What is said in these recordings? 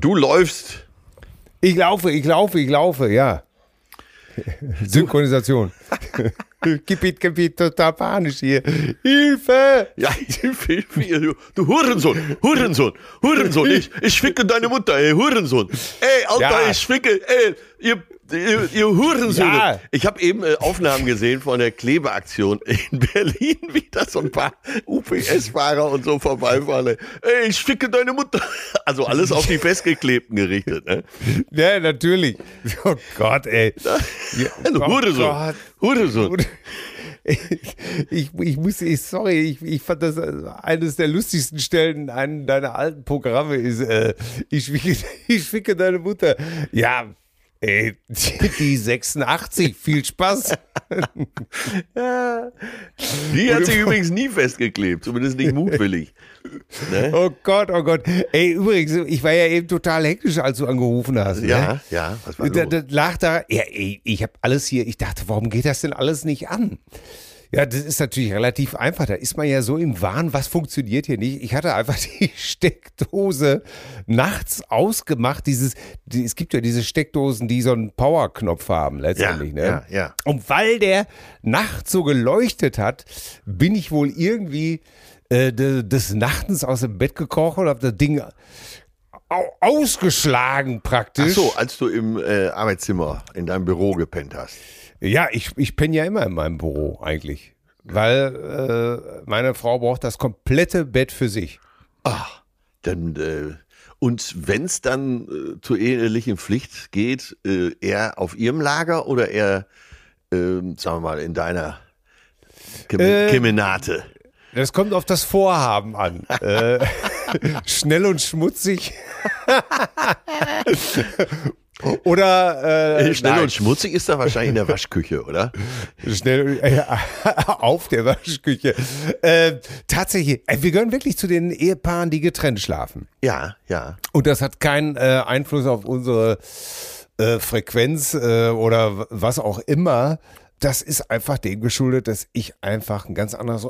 Du läufst. Ich laufe, ich laufe, ich laufe, ja. Synchronisation. Gebiet, Gebiet, total panisch hier. Hilfe! Ja, Hilfe, Hilfe. Du, du Hurensohn, Hurensohn, Hurensohn. Ich, ich ficke deine Mutter, ey, Hurensohn. Ey, Alter, ja. ich ficke, ey, ihr ihr, ihr Hurensöhne. Ja. Ich habe eben äh, Aufnahmen gesehen von der Klebeaktion in Berlin, wie da so ein paar UPS-Fahrer und so vorbeifahren. Ey, ich ficke deine Mutter. Also alles auf die Festgeklebten gerichtet. Ne? Ja, natürlich. Oh Gott, ey. Ja, oh Hurensohn. Hurensohn. Ich, ich, ich muss, ich, sorry, ich, ich fand das äh, eines der lustigsten Stellen in einem deiner alten Programme ist, äh, ich, ich schwicke deine Mutter. Ja, Ey, die 86, viel Spaß. ja. Die hat sich übrigens nie festgeklebt, zumindest nicht mutwillig. Ne? Oh Gott, oh Gott. Ey, übrigens, ich war ja eben total hektisch, als du angerufen hast. Ja, ne? ja. Was war da, da lag da, ja, ey, ich habe alles hier, ich dachte, warum geht das denn alles nicht an? Ja, das ist natürlich relativ einfach. Da ist man ja so im Wahn, was funktioniert hier nicht. Ich hatte einfach die Steckdose nachts ausgemacht. Dieses, die, es gibt ja diese Steckdosen, die so einen Powerknopf haben letztendlich. Ja, ne? ja, ja. Und weil der nachts so geleuchtet hat, bin ich wohl irgendwie äh, des Nachtens aus dem Bett gekrochen und habe das Ding ausgeschlagen praktisch. Ach so, als du im äh, Arbeitszimmer in deinem Büro gepennt hast. Ja, ich, ich penne ja immer in meinem Büro eigentlich. Weil äh, meine Frau braucht das komplette Bett für sich. Ach, dann äh, und wenn es dann äh, zur ehelichen Pflicht geht, äh, eher auf ihrem Lager oder eher, äh, sagen wir mal, in deiner Kem äh, Kemenate? Das kommt auf das Vorhaben an. äh, schnell und schmutzig. Oder äh, schnell nein. und schmutzig ist da wahrscheinlich in der Waschküche, oder? Schnell äh, auf der Waschküche. Äh, tatsächlich, äh, wir gehören wirklich zu den Ehepaaren, die getrennt schlafen. Ja, ja. Und das hat keinen äh, Einfluss auf unsere äh, Frequenz äh, oder was auch immer. Das ist einfach dem geschuldet, dass ich einfach ein ganz anderes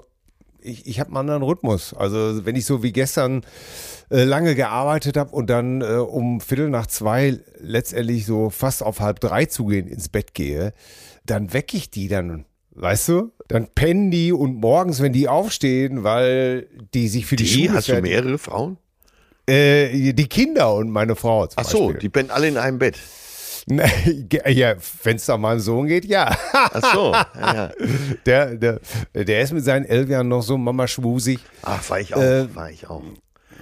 ich, ich habe einen anderen Rhythmus. Also wenn ich so wie gestern äh, lange gearbeitet habe und dann äh, um Viertel nach zwei letztendlich so fast auf halb drei zugehen ins Bett gehe, dann wecke ich die dann, weißt du? Dann pennen die und morgens, wenn die aufstehen, weil die sich für die, die Schule Hast du mehrere Frauen? Äh, die Kinder und meine Frau. Ach so, Beispiel. die pennen alle in einem Bett. Ja, wenn es da mal einen Sohn geht, ja. Ach so, ja, ja. Der, der, der ist mit seinen elf Jahren noch so Mama schwusig. Ach, war ich auch, äh, war ich auch.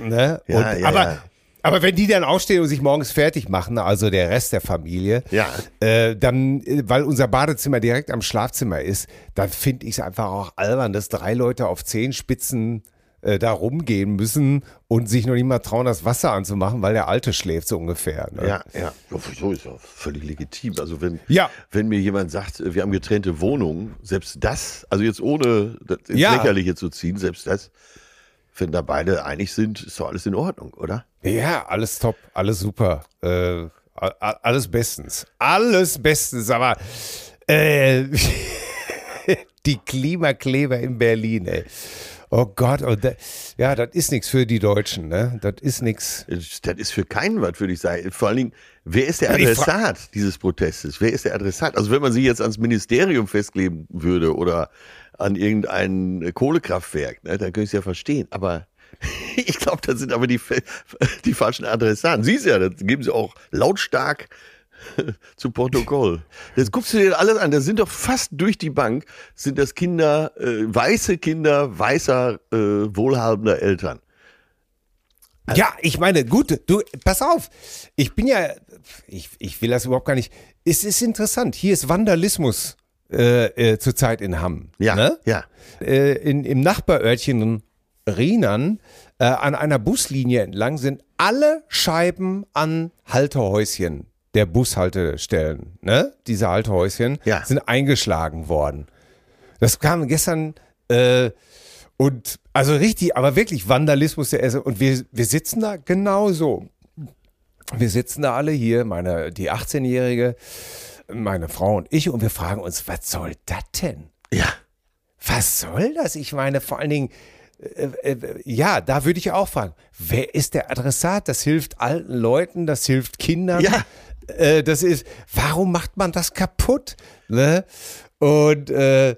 Ne? Und, ja, aber ja. Aber wenn die dann aufstehen und sich morgens fertig machen, also der Rest der Familie, Ja. äh, dann, äh, weil unser Badezimmer direkt am Schlafzimmer ist, dann finde ich es einfach auch albern, dass drei Leute auf Zehenspitzen äh, da rumgehen müssen und sich noch nicht mal trauen, das Wasser anzumachen, weil der Alte schläft so ungefähr. Ne? Ja, ja. Ja, So ist ja völlig legitim. Also wenn, Ja. wenn mir jemand sagt, wir haben getrennte Wohnungen, selbst das, also jetzt ohne das ins Ja. Lächerliche zu ziehen, selbst das, wenn da beide einig sind, ist doch alles in Ordnung, oder? Ja, alles top, alles super, äh, alles bestens, alles bestens, aber äh, die Klimakleber in Berlin, ey. Oh Gott, und da, ja, das ist nichts für die Deutschen, ne? Das ist nichts. Das ist für keinen was, würde ich sagen. Vor allen Dingen, wer ist der Adressat dieses Protestes? Wer ist der Adressat? Also wenn man sich jetzt ans Ministerium festkleben würde oder an irgendein Kohlekraftwerk, ne, dann könnte ich es ja verstehen. Aber ich glaube, das sind aber die, die falschen Adressaten. Siehst ja, das geben sie auch lautstark zu Protokoll. Das guckst du dir alles an. Das sind doch fast durch die Bank, sind das Kinder, äh, weiße Kinder, weißer, äh, wohlhabender Eltern. Ja, ich meine, gut, du, pass auf. Ich bin ja, ich, ich will das überhaupt gar nicht. Es ist interessant. Hier ist Vandalismus äh, äh, zurzeit in Hamm. Ja, Ne? ja. äh, in, im Nachbarörtchen Rienern äh, an einer Buslinie entlang sind alle Scheiben an Haltehäuschen der Bushaltestellen, ne? Diese Haltehäuschen Ja. sind eingeschlagen worden. Das kam gestern äh, und also richtig, aber wirklich Vandalismus der Esse. Und wir, wir sitzen da genauso. Wir sitzen da alle hier, meine, die 18-Jährige, meine Frau und ich, und wir fragen uns, was soll das denn? Ja. Was soll das? Ich meine, vor allen Dingen, äh, äh, ja, da würde ich auch fragen, wer ist der Adressat? Das hilft alten Leuten, das hilft Kindern. Ja. Äh, das ist, warum macht man das kaputt? Ne? Und, äh,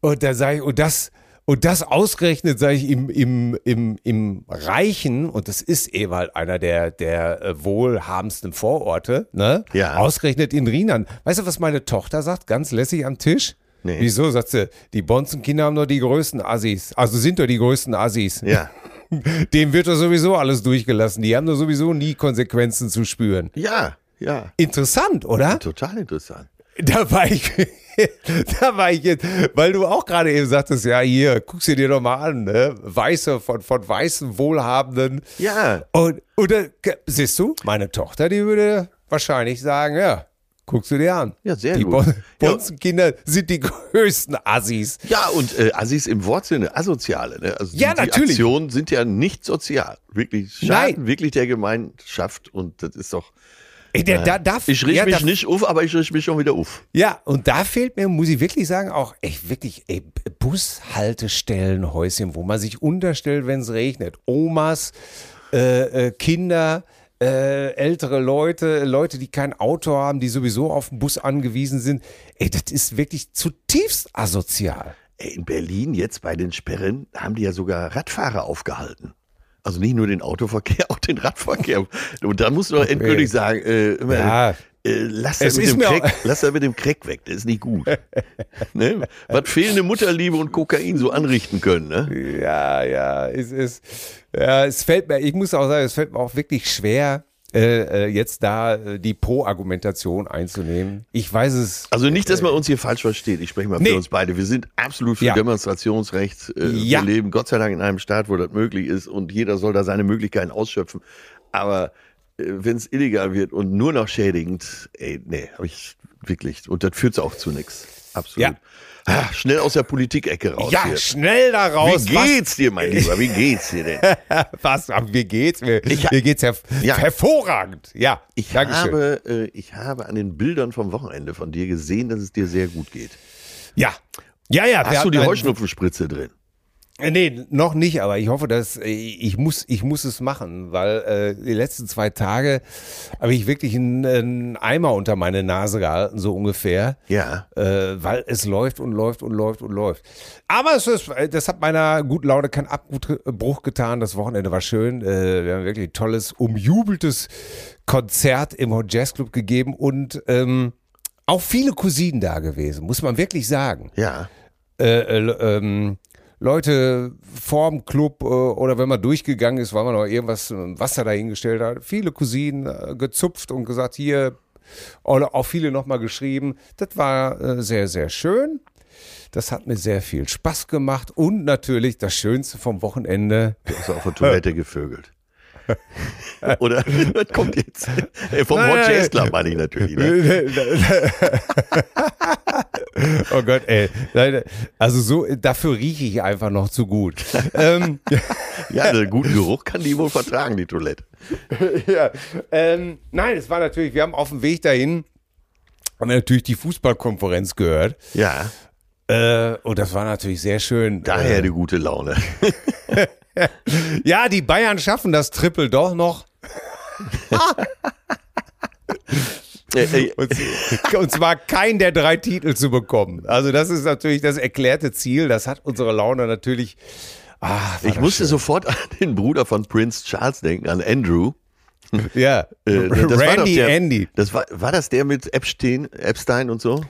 und da sage ich, und das, und das ausgerechnet, sage ich, im, im, im, im Reichen, und das ist Ewald einer der, der äh, wohlhabendsten Vororte, ne? Ja. Ausgerechnet in Rienern. Weißt du, was meine Tochter sagt, ganz lässig am Tisch? Nee. Wieso, sagt sie, die Bonzenkinder haben doch die größten Assis. Also sind doch die größten Assis. Ja. Dem wird doch sowieso alles durchgelassen. Die haben doch sowieso nie Konsequenzen zu spüren. Ja, ja. Interessant, oder? Total interessant. Da war ich, da war ich jetzt, weil du auch gerade eben sagtest, ja, hier, guck sie dir doch mal an, ne? Weiße, von, von weißen, wohlhabenden. Ja. Und, und da, siehst du, meine Tochter, die würde wahrscheinlich sagen, ja, guckst du dir an. Ja, sehr die gut. Ja. Bonzenkinder sind die größten Assis. Ja, und äh, Assis im Wortsinne, asoziale. Ne? Also Ja, die, natürlich. Die Aktionen sind ja nicht sozial. Wirklich schaden Nein. wirklich der Gemeinschaft und das ist doch. Der, da, da, Ich riech ja, mich da, nicht auf, aber ich riech mich schon wieder auf. Ja, und da fehlt mir, muss ich wirklich sagen, auch echt wirklich ey, Bushaltestellenhäuschen, wo man sich unterstellt, wenn es regnet. Omas, äh, äh, Kinder, äh, ältere Leute, Leute, die kein Auto haben, die sowieso auf den Bus angewiesen sind. Ey, das ist wirklich zutiefst asozial. Ey, in Berlin jetzt bei den Sperren haben die ja sogar Radfahrer aufgehalten. Also nicht nur den Autoverkehr, auch den Radverkehr. Und da musst du doch endgültig sagen, äh, immer, Ja. äh, lass, das mit dem Crack, lass das mit dem Crack weg, das ist nicht gut. ne? Was fehlende Mutterliebe und Kokain so anrichten können. Ne? Ja, ja, es ist, ja, es fällt mir, ich muss auch sagen, es fällt mir auch wirklich schwer, äh, äh, jetzt da äh, die Pro-Argumentation einzunehmen. Ich weiß es. Also nicht, dass man uns hier falsch versteht. Ich spreche mal für Nee. uns beide. Wir sind absolut für Ja. Demonstrationsrecht. Äh, Ja. Wir leben Gott sei Dank in einem Staat, wo das möglich ist und jeder soll da seine Möglichkeiten ausschöpfen. Aber äh, wenn es illegal wird und nur noch schädigend, ey, nee, hab ich wirklich. Und das führt auch zu nichts. Absolut. Ja. Ah, schnell aus der Politikecke raus. ja, hier. schnell da raus. Wie geht's dir, mein Lieber? Wie geht's dir denn? Was, mir geht's? Mir, Ich mir geht's herv Ja. hervorragend. Ja, Ich Dankeschön. habe, äh, ich habe an den Bildern vom Wochenende von dir gesehen, dass es dir sehr gut geht. Ja. Ja, ja. Hast du die Heuschnupfenspritze drin? Äh, Nee, noch nicht, aber ich hoffe, dass äh, ich muss, ich muss es machen, weil äh, die letzten zwei Tage habe ich wirklich einen, einen Eimer unter meine Nase gehalten, so ungefähr. Ja. Äh, weil es läuft und läuft und läuft und läuft. Aber es ist, äh, das hat meiner guten Laune keinen Abbruch getan. Das Wochenende war schön. Äh, wir haben wirklich ein tolles, umjubeltes Konzert im Hot Jazz Club gegeben und ähm, auch viele Cousinen da gewesen, muss man wirklich sagen Ja. äh, äh, ähm, Leute vorm Club äh, oder wenn man durchgegangen ist, weil man noch irgendwas Wasser dahingestellt hat, viele Cousinen äh, gezupft und gesagt, hier, oder auch viele nochmal geschrieben. Das war äh, sehr, sehr schön. Das hat mir sehr viel Spaß gemacht und natürlich das Schönste vom Wochenende. Du hast auf der Toilette gevögelt. Oder was kommt jetzt? Vom Rochester Club meine ich natürlich. Ne? oh Gott, ey. Also so, dafür rieche ich einfach noch zu gut. ähm, ja, einen guten Geruch kann die wohl vertragen, die Toilette. ja, ähm, nein, es war natürlich, wir haben auf dem Weg dahin, haben wir natürlich die Fußballkonferenz gehört. Ja. Äh, und das war natürlich sehr schön. Daher äh, die gute Laune. ja, die Bayern schaffen das Triple doch noch. und, und, zwar kein der drei Titel zu bekommen. Also das ist natürlich das erklärte Ziel. Das hat unsere Laune natürlich. Ah, ich musste schön. sofort an den Bruder von Prince Charles denken, an Andrew. Ja, äh, Randy der, Andy. Das war, war das der mit Epstein, Epstein und so?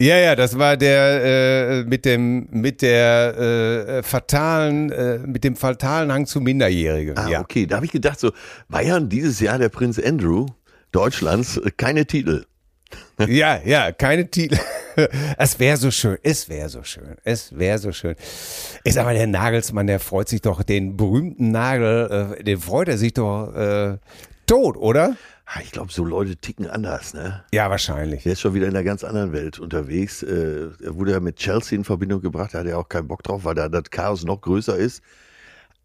Ja, ja, das war der äh, mit dem mit der äh, fatalen äh, mit dem fatalen Hang zu Minderjährigen. Ah, ja. okay. Da habe ich gedacht, so Bayern dieses Jahr der Prinz Andrew Deutschlands keine Titel. ja, ja, keine Titel. Es wäre so schön, es wäre so schön, es wäre so schön. Ich sag mal, der Nagelsmann, der freut sich doch, den berühmten Nagel, äh, den freut er sich doch äh, tot, oder? Ich glaube, so Leute ticken anders, ne? Ja, wahrscheinlich. Der ist schon wieder in einer ganz anderen Welt unterwegs. Äh, er wurde ja mit Chelsea in Verbindung gebracht, da hat er auch keinen Bock drauf, weil da das Chaos noch größer ist.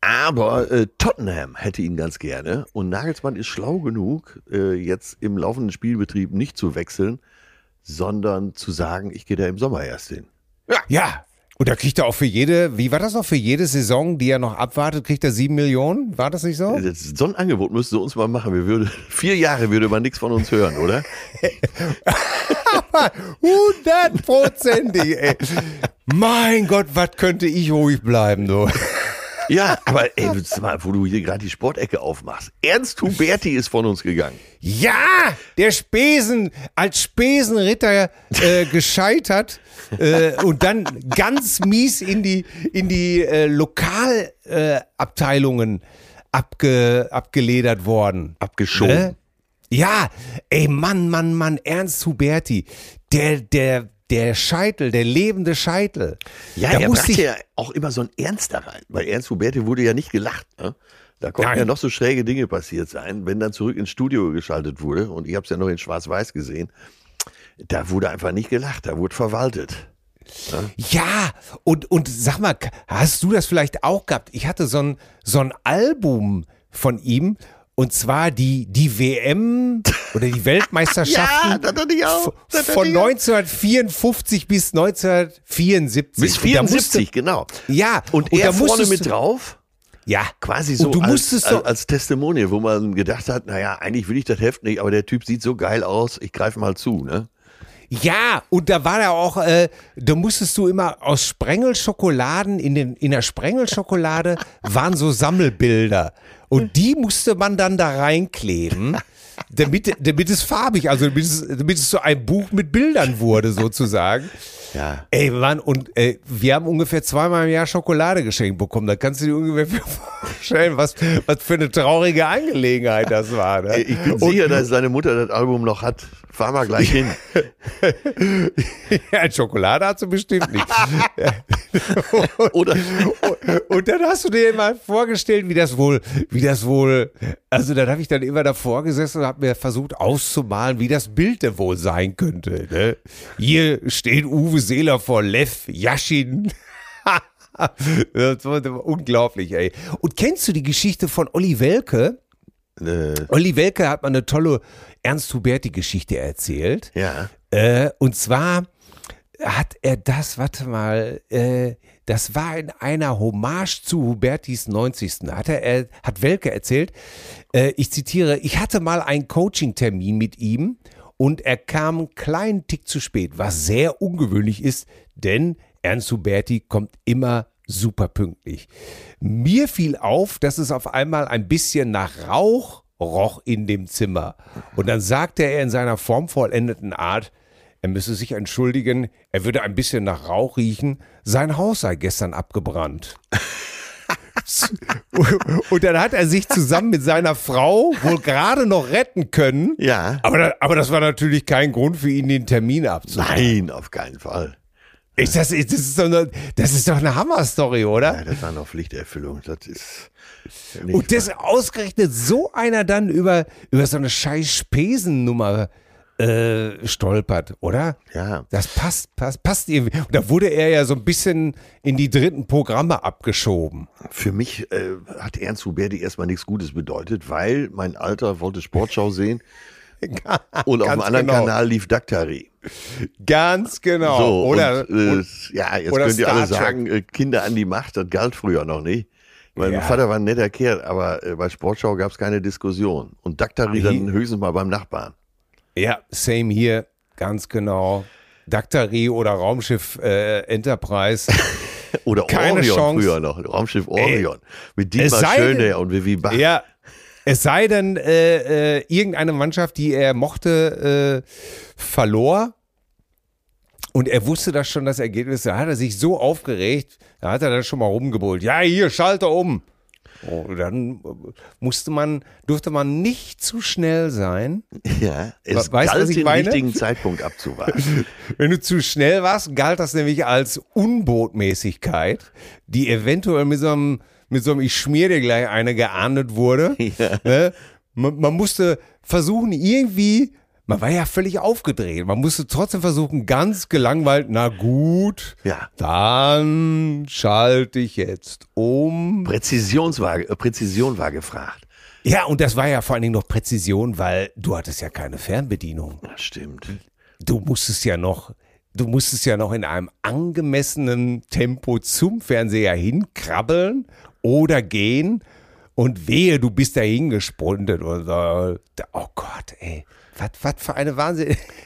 Aber äh, Tottenham hätte ihn ganz gerne. Und Nagelsmann ist schlau genug, äh, jetzt im laufenden Spielbetrieb nicht zu wechseln, sondern zu sagen, ich gehe da im Sommer erst hin. Ja, ja und da kriegt er auch für jede, wie war das noch, für jede Saison, die er noch abwartet, kriegt er sieben Millionen? War das nicht so? So ein Angebot müsste uns mal machen. Wir würde, vier Jahre würde man nichts von uns hören, oder? Hundertprozentig, ey. Mein Gott, was könnte ich ruhig bleiben, du. Ja, aber ey, mal, wo du hier gerade die Sportecke aufmachst. Ernst Huberti ist von uns gegangen. Ja, der Spesen, als Spesenritter äh, gescheitert äh, und dann ganz mies in die, in die äh, Lokalabteilungen abge, abgeledert worden. Abgeschoben. Ne? Ja, ey, Mann, Mann, Mann, Ernst Huberti, der, der, der Scheitel, der lebende Scheitel. Ja, da er brachte ja auch immer so ein Ernst da rein. Bei Ernst Huberti wurde ja nicht gelacht. Ne? Da konnten Nein. ja noch so schräge Dinge passiert sein, wenn dann zurück ins Studio geschaltet wurde. Und ich habe es ja noch in Schwarz-Weiß gesehen. Da wurde einfach nicht gelacht, da wurde verwaltet. Ne? Ja, und, und sag mal, hast du das vielleicht auch gehabt? Ich hatte so ein, so ein Album von ihm und zwar die, die WM oder die Weltmeisterschaften ja, von 1954 bis 1974. Bis 74, musste, genau. Ja. Und, und er vorne mit drauf? Ja. Quasi so du als, als, als Testimonial, wo man gedacht hat, naja, eigentlich will ich das Heft nicht, aber der Typ sieht so geil aus, ich greife mal zu, ne? Ja, und da war er auch, äh, da musstest du immer aus Sprengelschokoladen, in, den, in der Sprengelschokolade waren so Sammelbilder. Und die musste man dann da reinkleben, damit, damit es farbig, also damit es, damit es so ein Buch mit Bildern wurde, sozusagen. Ja. Ey, Mann, und ey, wir haben ungefähr zweimal im Jahr Schokolade geschenkt bekommen. Da kannst du dir ungefähr vorstellen, was, was für eine traurige Angelegenheit das war. Ne? Ich bin und, sicher, dass seine Mutter das Album noch hat. Fahr mal gleich hin. ja, Schokolade hat sie bestimmt nicht. Oder und, und, dann hast du dir mal vorgestellt, wie das wohl, wie das wohl, also dann habe ich dann immer davor gesessen und habe mir versucht auszumalen, wie das Bild denn wohl sein könnte. Ne? Hier steht Uwe Seeler vor Lev Yashin. das war unglaublich, ey. Und kennst du die Geschichte von Olli Welke? Äh. Olli Welke hat mal eine tolle Ernst Huberti-Geschichte erzählt. Ja. Äh, und zwar hat er das, warte mal, äh, das war in einer Hommage zu Hubertis 90. Hat er, er hat Welke erzählt, äh, ich zitiere, ich hatte mal einen Coaching-Termin mit ihm und er kam einen kleinen Tick zu spät, was sehr ungewöhnlich ist, denn Ernst Huberti kommt immer super pünktlich. Mir fiel auf, dass es auf einmal ein bisschen nach Rauch roch in dem Zimmer. Und dann sagte er in seiner formvollendeten Art, er müsse sich entschuldigen, er würde ein bisschen nach Rauch riechen, sein Haus sei gestern abgebrannt. Und dann hat er sich zusammen mit seiner Frau wohl gerade noch retten können. Ja. Aber, da, aber das war natürlich kein Grund für ihn, den Termin abzusagen. Nein, auf keinen Fall. Ist das, das, ist doch eine, das ist doch eine Hammer-Story, oder? Ja, das war noch Pflichterfüllung. Das ist. Und das ausgerechnet so einer dann über, über so eine scheiß Spesennummer äh, stolpert, oder? Ja. Das passt, passt, passt irgendwie. Und da wurde er ja so ein bisschen in die dritten Programme abgeschoben. Für mich äh, hat Ernst Huberti erstmal nichts Gutes bedeutet, weil mein Alter wollte Sportschau sehen. Und auf dem anderen genau. Kanal lief Daktari. Ganz genau. So, oder, und, äh, ja, jetzt könnt ihr alle sagen, äh, Kinder an die Macht, das galt früher noch nicht. Mein ja. Vater war ein netter Kerl, aber äh, bei Sportschau gab es keine Diskussion. Und Daktari dann höchstens mal beim Nachbarn. Ja, same hier, ganz genau. Daktari oder Raumschiff äh, Enterprise. oder Keine Orion Chance. früher noch, Raumschiff Orion. Ey, mit Dietmar Schöne und Vivi Bach. Ja, es sei denn, äh, äh, irgendeine Mannschaft, die er mochte, äh, verlor. Und er wusste das schon, das Ergebnis. Da hat er sich so aufgeregt, da hat er dann schon mal rumgebrüllt. Ja, hier, schalte um. Oh, dann musste man, durfte man nicht zu schnell sein. Ja, es weißt, galt den meine? richtigen Zeitpunkt abzuwarten. Wenn du zu schnell warst, galt das nämlich als Unbotmäßigkeit, die eventuell mit so einem mit so einem Ich schmier dir gleich eine geahndet wurde. Ja. Ne? Man, man musste versuchen, irgendwie man war ja völlig aufgedreht. Man musste trotzdem versuchen, ganz gelangweilt, na gut, ja. dann schalte ich jetzt um. Präzisionswaage, äh, Präzision war gefragt. Ja, und das war ja vor allen Dingen noch Präzision, weil du hattest ja keine Fernbedienung. Das stimmt. Du musstest ja noch, du musstest ja noch in einem angemessenen Tempo zum Fernseher hinkrabbeln oder gehen und wehe, du bist dahin gesprintet oder oh Gott, ey. Was, für eine Wahnsinn.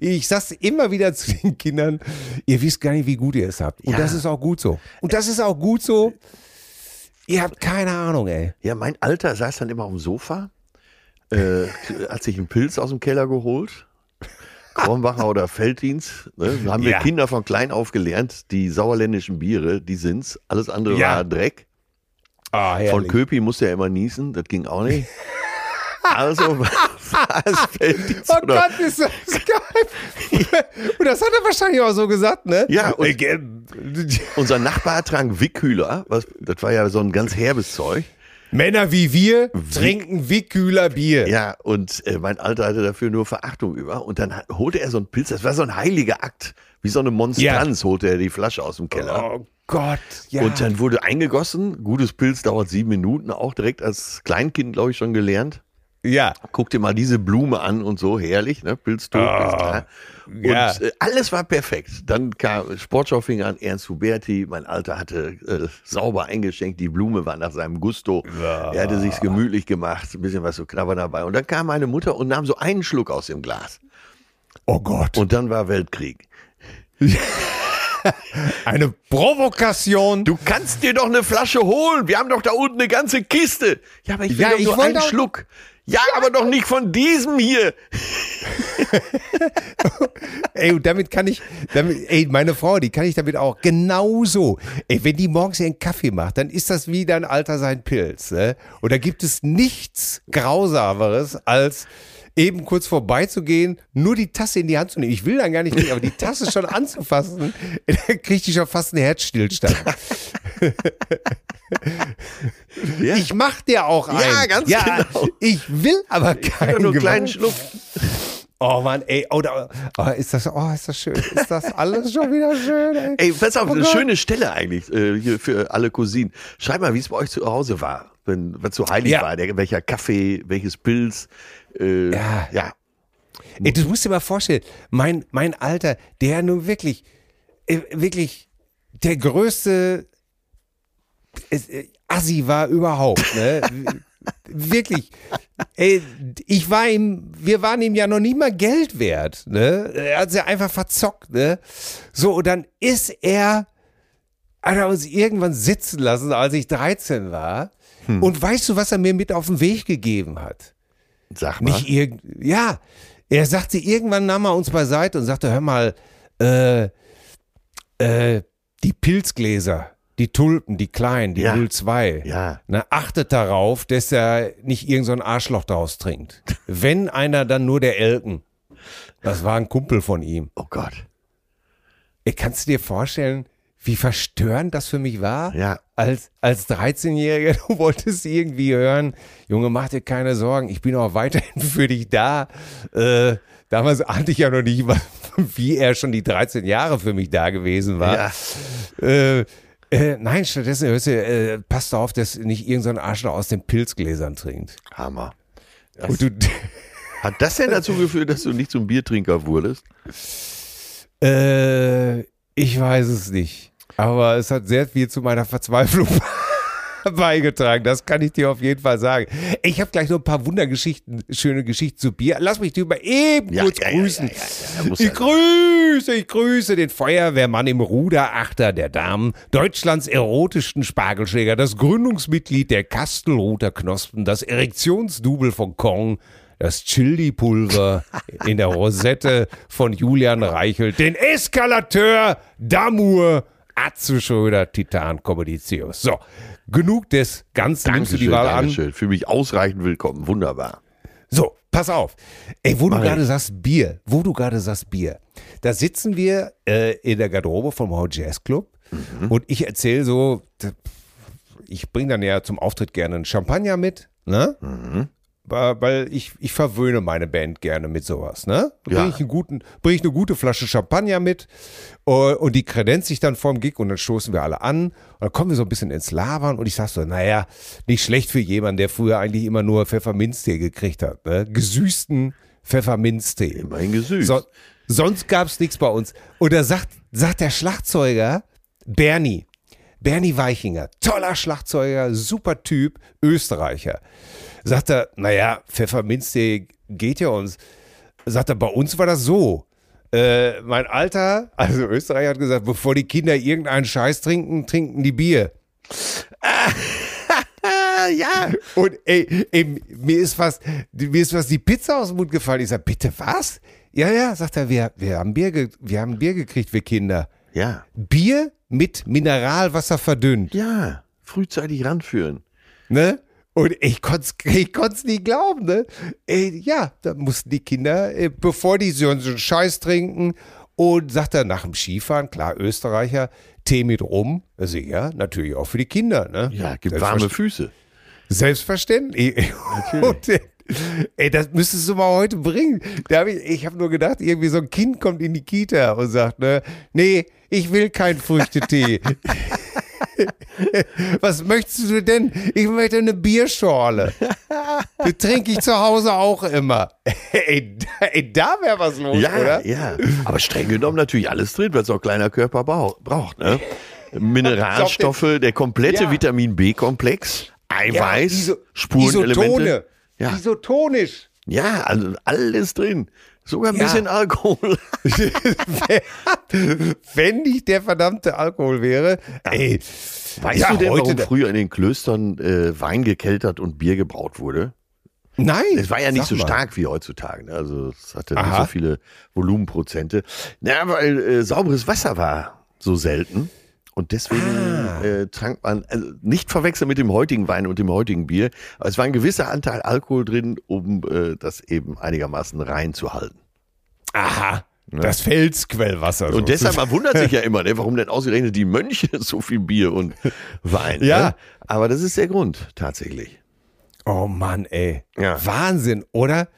ich sag's immer wieder zu den Kindern, ihr wisst gar nicht, wie gut ihr es habt. Und ja. das ist auch gut so. Und das ist auch gut so. Ihr habt keine Ahnung, ey. Ja, mein Alter saß dann immer auf dem Sofa, äh, hat sich einen Pilz aus dem Keller geholt. Kronbacher oder Felddienst. Ne? Da haben wir ja. Kinder von klein auf gelernt, die sauerländischen Biere, die sind's. Alles andere ja. war Dreck. Ah, Von Köpi musste er immer niesen, das ging auch nicht. Also. Oh Gott, ist das geil. Und das hat er wahrscheinlich auch so gesagt, ne? Ja, und unser Nachbar trank Wickhühler, was, das war ja so ein ganz herbes Zeug. Männer wie wir trinken Wickhühler Bier. Ja, und äh, mein Alter hatte dafür nur Verachtung über. Und dann holte er so einen Pilz, das war so ein heiliger Akt. Wie so eine Monstranz ja. holte er die Flasche aus dem Keller. Oh Gott, ja. Und dann wurde eingegossen. Gutes Pilz dauert sieben Minuten, auch direkt als Kleinkind, glaube ich, schon gelernt. Ja. Guck dir mal diese Blume an und so, herrlich, ne? Pilztod, oh, Und ja. äh, alles war perfekt. Dann kam Sportschau fing an, Ernst Huberti, mein Alter hatte äh, sauber eingeschenkt, die Blume war nach seinem Gusto. Ja. Er hatte sich's gemütlich gemacht, ein bisschen was so knabber dabei. Und dann kam meine Mutter und nahm so einen Schluck aus dem Glas. Oh Gott. Und dann war Weltkrieg. Eine Provokation. Du kannst dir doch eine Flasche holen. Wir haben doch da unten eine ganze Kiste. Ja, aber ich will ja, doch nur einen Schluck. Ja, aber doch nicht von diesem hier. ey, und damit kann ich, damit, ey, meine Frau, die kann ich damit auch genauso. Ey, wenn die morgens ihren Kaffee macht, dann ist das wie dein Alter sein Pilz. Ne? Und da gibt es nichts Grausameres als eben kurz vorbeizugehen, nur die Tasse in die Hand zu nehmen. Ich will dann gar nicht, aber die Tasse schon anzufassen, dann kriegt die schon fast einen Herzstillstand. ja. Ich mach dir auch einen. Ja, ganz ja, genau. Ich will aber keinen. Ich nur einen kleinen Schluck. Oh Mann, ey, oh, da, oh, ist das, oh, ist das schön, ist das alles schon wieder schön, ey. Ey, pass auf, oh eine Gott. schöne Stelle eigentlich äh, hier für alle Cousinen. Schreib mal, wie es bei euch zu Hause war, wenn es so heilig ja. war, der, welcher Kaffee, welches Pilz, äh, ja. ja. Ey, du musst dir mal vorstellen, mein, mein Alter, der nun wirklich, äh, wirklich der größte äh, Assi war überhaupt, ne? wirklich. Ey, ich war ihm, wir waren ihm ja noch nie mal Geld wert, ne? Er hat sie einfach verzockt, ne? So, und dann ist er, hat er uns irgendwann sitzen lassen, als ich 13 war. Hm. Und weißt du, was er mir mit auf den Weg gegeben hat? Sag mal. Nicht irgend, ja, Er sagte, irgendwann nahm er uns beiseite und sagte, hör mal, äh, äh, die Pilzgläser, die Tulpen, die kleinen, die Ja. 02. Ja. Na, achtet darauf, dass er nicht irgend so ein Arschloch daraus trinkt. Wenn einer, dann nur der Elken. Das war ein Kumpel von ihm. Oh Gott. Ey, kannst du dir vorstellen, wie verstörend das für mich war? Ja. Als, als 13-Jähriger, du wolltest irgendwie hören, Junge, mach dir keine Sorgen, ich bin auch weiterhin für dich da. Äh, damals ahnte ich ja noch nicht, wie er schon die 13 Jahre für mich da gewesen war. Ja. Äh, äh, nein, stattdessen hörst du, äh, passt auf, dass nicht irgendein so Arschloch aus den Pilzgläsern trinkt. Hammer. Und du, Hat das denn dazu geführt, dass du nicht zum Biertrinker wurdest? Äh, ich weiß es nicht. Aber es hat sehr viel zu meiner Verzweiflung beigetragen. Das kann ich dir auf jeden Fall sagen. Ich habe gleich noch ein paar Wundergeschichten, schöne Geschichten zu Bier. Lass mich dir mal eben Ja, kurz ja, grüßen. ja, ich grüße, ich grüße den Feuerwehrmann im Ruderachter der Damen, Deutschlands erotischsten Spargelschläger, das Gründungsmitglied der Kastelruther Knospen, das Erektionsdouble von Kong, das Chili-Pulver in der Rosette von Julian Reichelt, den Eskalateur Damur, Atze Schröder, Titan Commoditius. So, genug des Ganzen. Nimmst du die Dankeschön, Wahl an? Dankeschön. Für mich ausreichend willkommen. Wunderbar. So, pass auf. Ey, wo du Mach gerade sagst Bier, wo du gerade sagst Bier, da sitzen wir äh, in der Garderobe vom How Jazz Club Mhm. und ich erzähle so, ich bringe dann ja zum Auftritt gerne einen Champagner mit, ne? Mhm. Weil ich, ich verwöhne meine Band gerne mit sowas, ne? Ja. Bringe ich, einen guten- bring ich eine gute Flasche Champagner mit äh, und die kredenzt sich dann vorm Gig und dann stoßen wir alle an und dann kommen wir so ein bisschen ins Labern und ich sag so, naja, nicht schlecht für jemanden, der früher eigentlich immer nur Pfefferminztee gekriegt hat, ne? Gesüßten Pfefferminztee. Immerhin gesüßt. So, sonst gab's nichts bei uns. Und da sagt, sagt der Schlagzeuger Bernie, Bernie Weichinger, toller Schlagzeuger, super Typ, Österreicher. Sagt er, naja, Pfefferminztee geht ja uns. Sagt er, bei uns war das so. Äh, mein Alter, also Österreicher hat gesagt, bevor die Kinder irgendeinen Scheiß trinken, trinken die Bier. Ja. Und ey, ey, mir ist was, mir ist was die Pizza aus dem Mund gefallen. Ich sag, bitte was? Ja, ja, sagt er, wir, wir haben Bier, wir haben Bier gekriegt, wir Kinder. Ja. Bier mit Mineralwasser verdünnt, Ja. Frühzeitig ranführen. ne? Und ich konnte es ich konnt's nie glauben, ne? Ja, da mussten die Kinder, äh, bevor die so einen Scheiß trinken, und sagt er nach dem Skifahren, klar, Österreicher, Tee mit rum. Also ja, natürlich auch für die Kinder, ne? Ja, gibt warme Füße. Selbstverständlich. Und, äh, ey, das müsstest du mal heute bringen. Da hab ich ich habe nur gedacht, irgendwie so ein Kind kommt in die Kita und sagt, ne, nee, ich will keinen Früchtetee. Was möchtest du denn? Ich möchte eine Bierschorle. Die trinke ich zu Hause auch immer. Ey, da, ey, da wäre was los, Ja, oder? ja. Aber streng genommen natürlich alles drin, was auch ein kleiner Körper braucht. Ne? Mineralstoffe, der komplette Ja. Vitamin B-Komplex, Eiweiß, Iso- Spurenelemente. Isotone. Ja. Isotonisch. Ja, also alles drin. Sogar ein Ja. bisschen Alkohol. Wenn nicht der verdammte Alkohol wäre. Ey, Weißt ja, du denn, heute warum früher in den Klöstern äh, Wein gekeltert und Bier gebraut wurde? Nein. Es war ja nicht so mal. stark wie heutzutage. Ne? Also es hatte nicht Aha. so viele Volumenprozente. Na, weil äh, sauberes Wasser war so selten. Und deswegen Ah. äh, trank man, also nicht verwechseln mit dem heutigen Wein und dem heutigen Bier, aber es war ein gewisser Anteil Alkohol drin, um äh, das eben einigermaßen rein zu halten. Aha. Das Felsquellwasser. Und deshalb, sozusagen. man wundert sich ja immer, ne, warum denn ausgerechnet die Mönche so viel Bier und Wein. Ja. Ne? Aber das ist der Grund, tatsächlich. Oh Mann, ey. Ja. Wahnsinn, oder?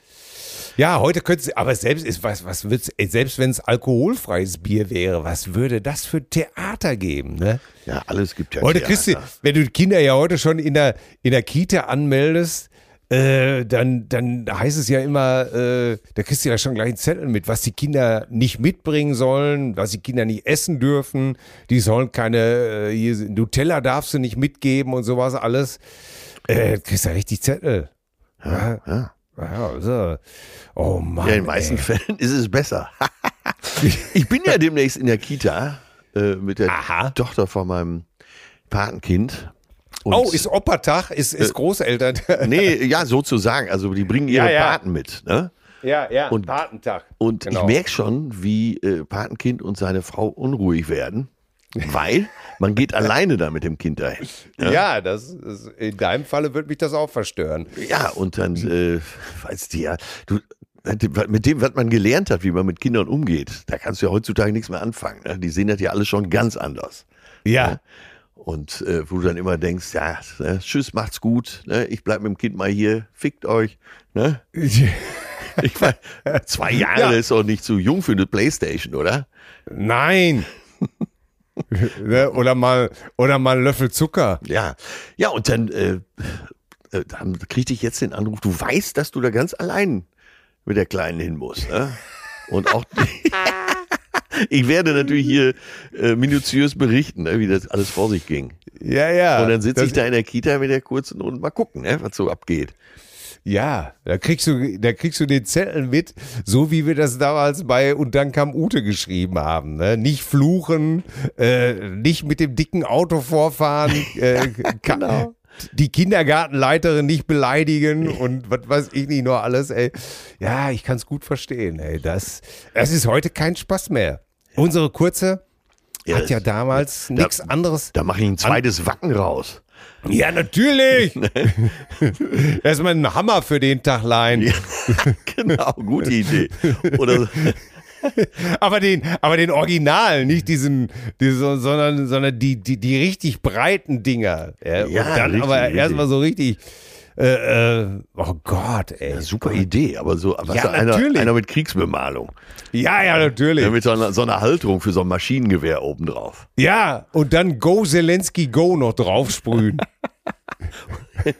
Ja, heute könnte es, aber selbst ist was, was wird's, selbst wenn es alkoholfreies Bier wäre, was würde das für Theater geben, ne? Ja, alles gibt ja Heute Theater. kriegst du, wenn du die Kinder ja heute schon in der, in der Kita anmeldest, äh, dann, dann heißt es ja immer, äh, da kriegst du ja schon gleich einen Zettel mit, was die Kinder nicht mitbringen sollen, was die Kinder nicht essen dürfen. Die sollen keine, äh, hier, Nutella darfst du nicht mitgeben und sowas alles. Äh, kriegst du ja richtig Zettel. Ja, Ja. ja, oh Mann. Ja, in den meisten ey. Fällen ist es besser. ich bin ja demnächst in der Kita äh, mit der Aha. Tochter von meinem Patenkind. Und Oh, ist Oppertag, ist, ist Großeltern. Nee, ja, sozusagen. Also die bringen ihre Ja, ja. Paten mit. Ne? Ja, ja, und, Patentag. Und genau. ich merke schon, wie äh, Patenkind und seine Frau unruhig werden. Weil man geht alleine da mit dem Kind dahin. Ja, ja das ist, in deinem Falle würde mich das auch verstören. Ja, und dann, äh, weißt du ja, du, mit dem, was man gelernt hat, wie man mit Kindern umgeht, da kannst du ja heutzutage nichts mehr anfangen. Ne? Die sehen das ja alle schon ganz anders. Ja. Ne? Und äh, wo du dann immer denkst, ja, ne, tschüss, macht's gut, ne? ich bleib mit dem Kind mal hier, fickt euch. Ne? ich meine, zwei Jahre ja. ist auch nicht zu jung für eine Playstation, oder? Nein. Ne, oder mal oder mal einen Löffel Zucker. Ja, ja und dann, äh, äh, dann kriegte ich jetzt den Anruf. Du weißt, dass du da ganz allein mit der Kleinen hin musst. Ne? Und auch ich werde natürlich hier äh, minutiös berichten, ne, wie das alles vor sich ging. Ja, ja. Und dann sitze ich da in der Kita mit der kurzen und mal gucken, ne, was so abgeht. Ja, da kriegst du, da kriegst du den Zettel mit, so wie wir das damals bei Und dann kam Ute geschrieben haben. Ne? Nicht fluchen, äh, nicht mit dem dicken Auto vorfahren, äh, genau. die Kindergartenleiterin nicht beleidigen und was weiß ich nicht nur alles, ey. Ja, ich kann es gut verstehen, ey. Das, das ist heute kein Spaß mehr. Unsere kurze ja, hat ja damals nichts anderes. Da mache ich ein zweites Wacken raus. Ja, natürlich. Erstmal einen Hammer für den Tag leihen. Ja, genau, gute Idee. Oder aber den, aber den Original, nicht diesen, diesen sondern, sondern die, die, die richtig breiten Dinger. Ja, ja und dann richtig, aber erstmal so richtig. Äh, äh, oh Gott, ey. Ja, super Idee, aber so, was ja, einer, einer mit Kriegsbemalung. Ja, ja, natürlich. Ja, mit so einer, so einer Halterung für so ein Maschinengewehr obendrauf. Ja, und dann Go Zelensky Go noch draufsprühen.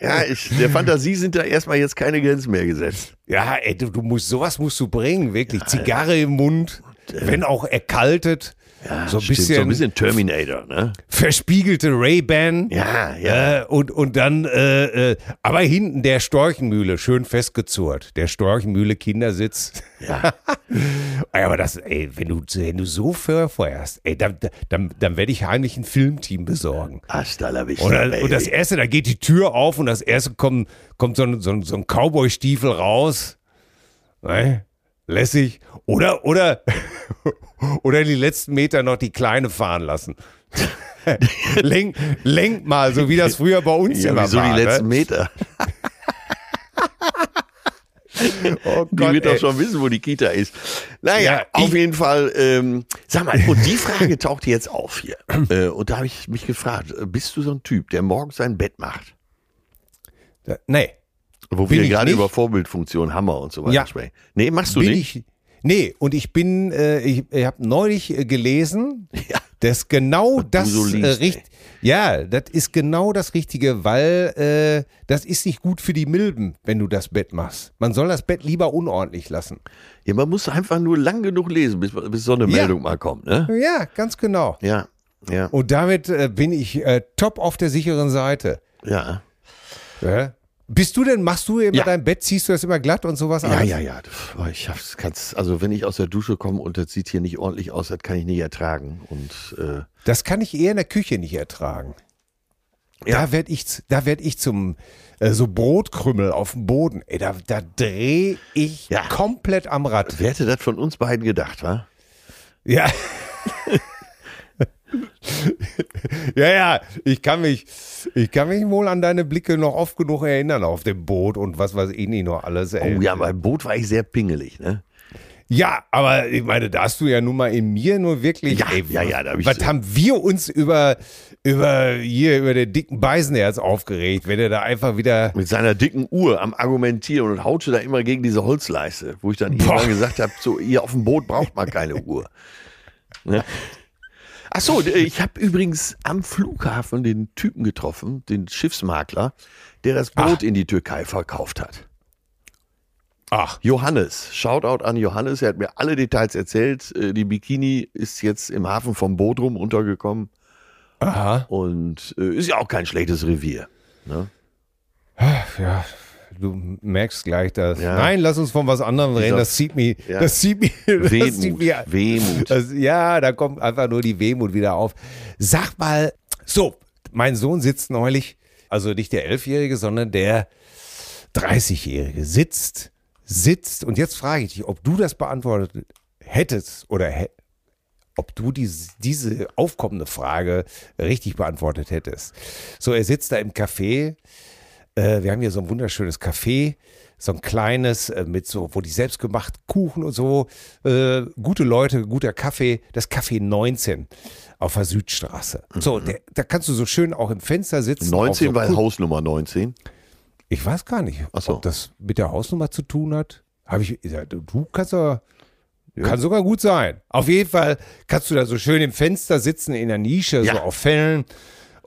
ja, ich, der Fantasie sind da erstmal jetzt keine Grenzen mehr gesetzt. Ja, ey, du, du musst, sowas musst du bringen, wirklich. Ja, Zigarre im Mund, und, äh, wenn auch erkaltet. Ja, so ein bisschen, so ein bisschen Terminator, ne? Verspiegelte Ray-Ban. Ja, ja. Äh, und, und dann, äh, äh, aber hinten der Storchenmühle, schön festgezurrt. Der Storchenmühle Kindersitz. Ja. aber das, ey, wenn du, wenn du so feuerst, ey, dann, dann, dann werde ich heimlich ein Filmteam besorgen. Hasta la vista, und, und das erste, da geht die Tür auf und das erste kommt, kommt so ein, so ein, so ein Cowboy-Stiefel raus. Ne? Lässig. Oder, oder, oder die letzten Meter noch die Kleine fahren lassen. lenk, lenk mal, so wie das früher bei uns ja, immer wieso war. die letzten ne? Meter? oh Gott, die wird doch schon wissen, wo die Kita ist. Naja, ja, auf jeden Fall. Ähm, sag mal, und die Frage taucht jetzt auf hier. Äh, und da habe ich mich gefragt, bist du so ein Typ, der morgens sein Bett macht? Nee. Wo bin wir gerade über Vorbildfunktion Hammer und so weiter ja. sprechen. Nee, machst du bin nicht? Ich, nee, und ich bin, äh, ich, ich habe neulich äh, gelesen, ja. dass genau Was das so äh, richtig. Ja, das ist genau das Richtige, weil äh, das ist nicht gut für die Milben, wenn du das Bett machst. Man soll das Bett lieber unordentlich lassen. Ja, man muss einfach nur lang genug lesen, bis, bis so eine Meldung ja. mal kommt, ne? Ja, ganz genau. Ja, ja. Und damit äh, bin ich äh, top auf der sicheren Seite. Ja. ja. Bist du denn, machst du immer ja. dein Bett, ziehst du das immer glatt und sowas Ja, alles? ja, ja. Ich hab's, also wenn ich aus der Dusche komme und das sieht hier nicht ordentlich aus, das kann ich nicht ertragen. Und äh das kann ich eher in der Küche nicht ertragen. Ja. Da werde ich, da werd ich zum äh, so Brotkrümmel auf dem Boden. Ey, da, da drehe ich ja. komplett am Rad. Wer hätte das von uns beiden gedacht, wa? Ja. ja, ja, ich kann mich, ich kann mich wohl an deine Blicke noch oft genug erinnern auf dem Boot und was weiß ich nicht noch alles. Ey. Oh ja, beim Boot war ich sehr pingelig, ne? Ja, aber ich meine, da hast du ja nun mal in mir nur wirklich. Ja, ey, ja, ja. Da hab ich was so haben wir uns über, über hier, über den dicken Beisenherz aufgeregt, wenn er da einfach wieder. Mit seiner dicken Uhr am Argumentieren und haute da immer gegen diese Holzleiste, wo ich dann irgendwann gesagt habe: so, ihr auf dem Boot braucht man keine Uhr. Ne? Ach so, ich habe übrigens am Flughafen den Typen getroffen, den Schiffsmakler, der das Boot Ach. in die Türkei verkauft hat. Ach. Johannes. Shoutout an Johannes. Er hat mir alle Details erzählt. Äh, die Bikini ist jetzt im Hafen vom Bodrum untergekommen. Aha. Und äh, ist ja auch kein schlechtes Revier. Ne? Ja, du merkst gleich, dass. Ja. Nein, lass uns von was anderem reden. Das zieht mich. Ja. Das zieht mich. Das Wehmut. Zieht mich, Wehmut. Das, ja, da kommt einfach nur die Wehmut wieder auf. Sag mal, so, mein Sohn sitzt neulich, also nicht der Elfjährige, sondern der 30-Jährige, sitzt sitzt, und jetzt frage ich dich, ob du das beantwortet hättest oder hä ob du diese, diese aufkommende Frage richtig beantwortet hättest. So, er sitzt da im Café. Äh, wir haben hier so ein wunderschönes Café, so ein kleines äh, mit so, wo die selbstgemacht Kuchen und so, äh, gute Leute, guter Kaffee, das Café 19 auf der Südstraße. Mhm. So, der, da kannst du so schön auch im Fenster sitzen. 19, so weil Hausnummer 19. Ich weiß gar nicht, so. ob das mit der Hausnummer zu tun hat. Habe ich, du kannst doch, ja. kann sogar gut sein. Auf jeden Fall kannst du da so schön im Fenster sitzen, in der Nische, ja. so auf Fällen.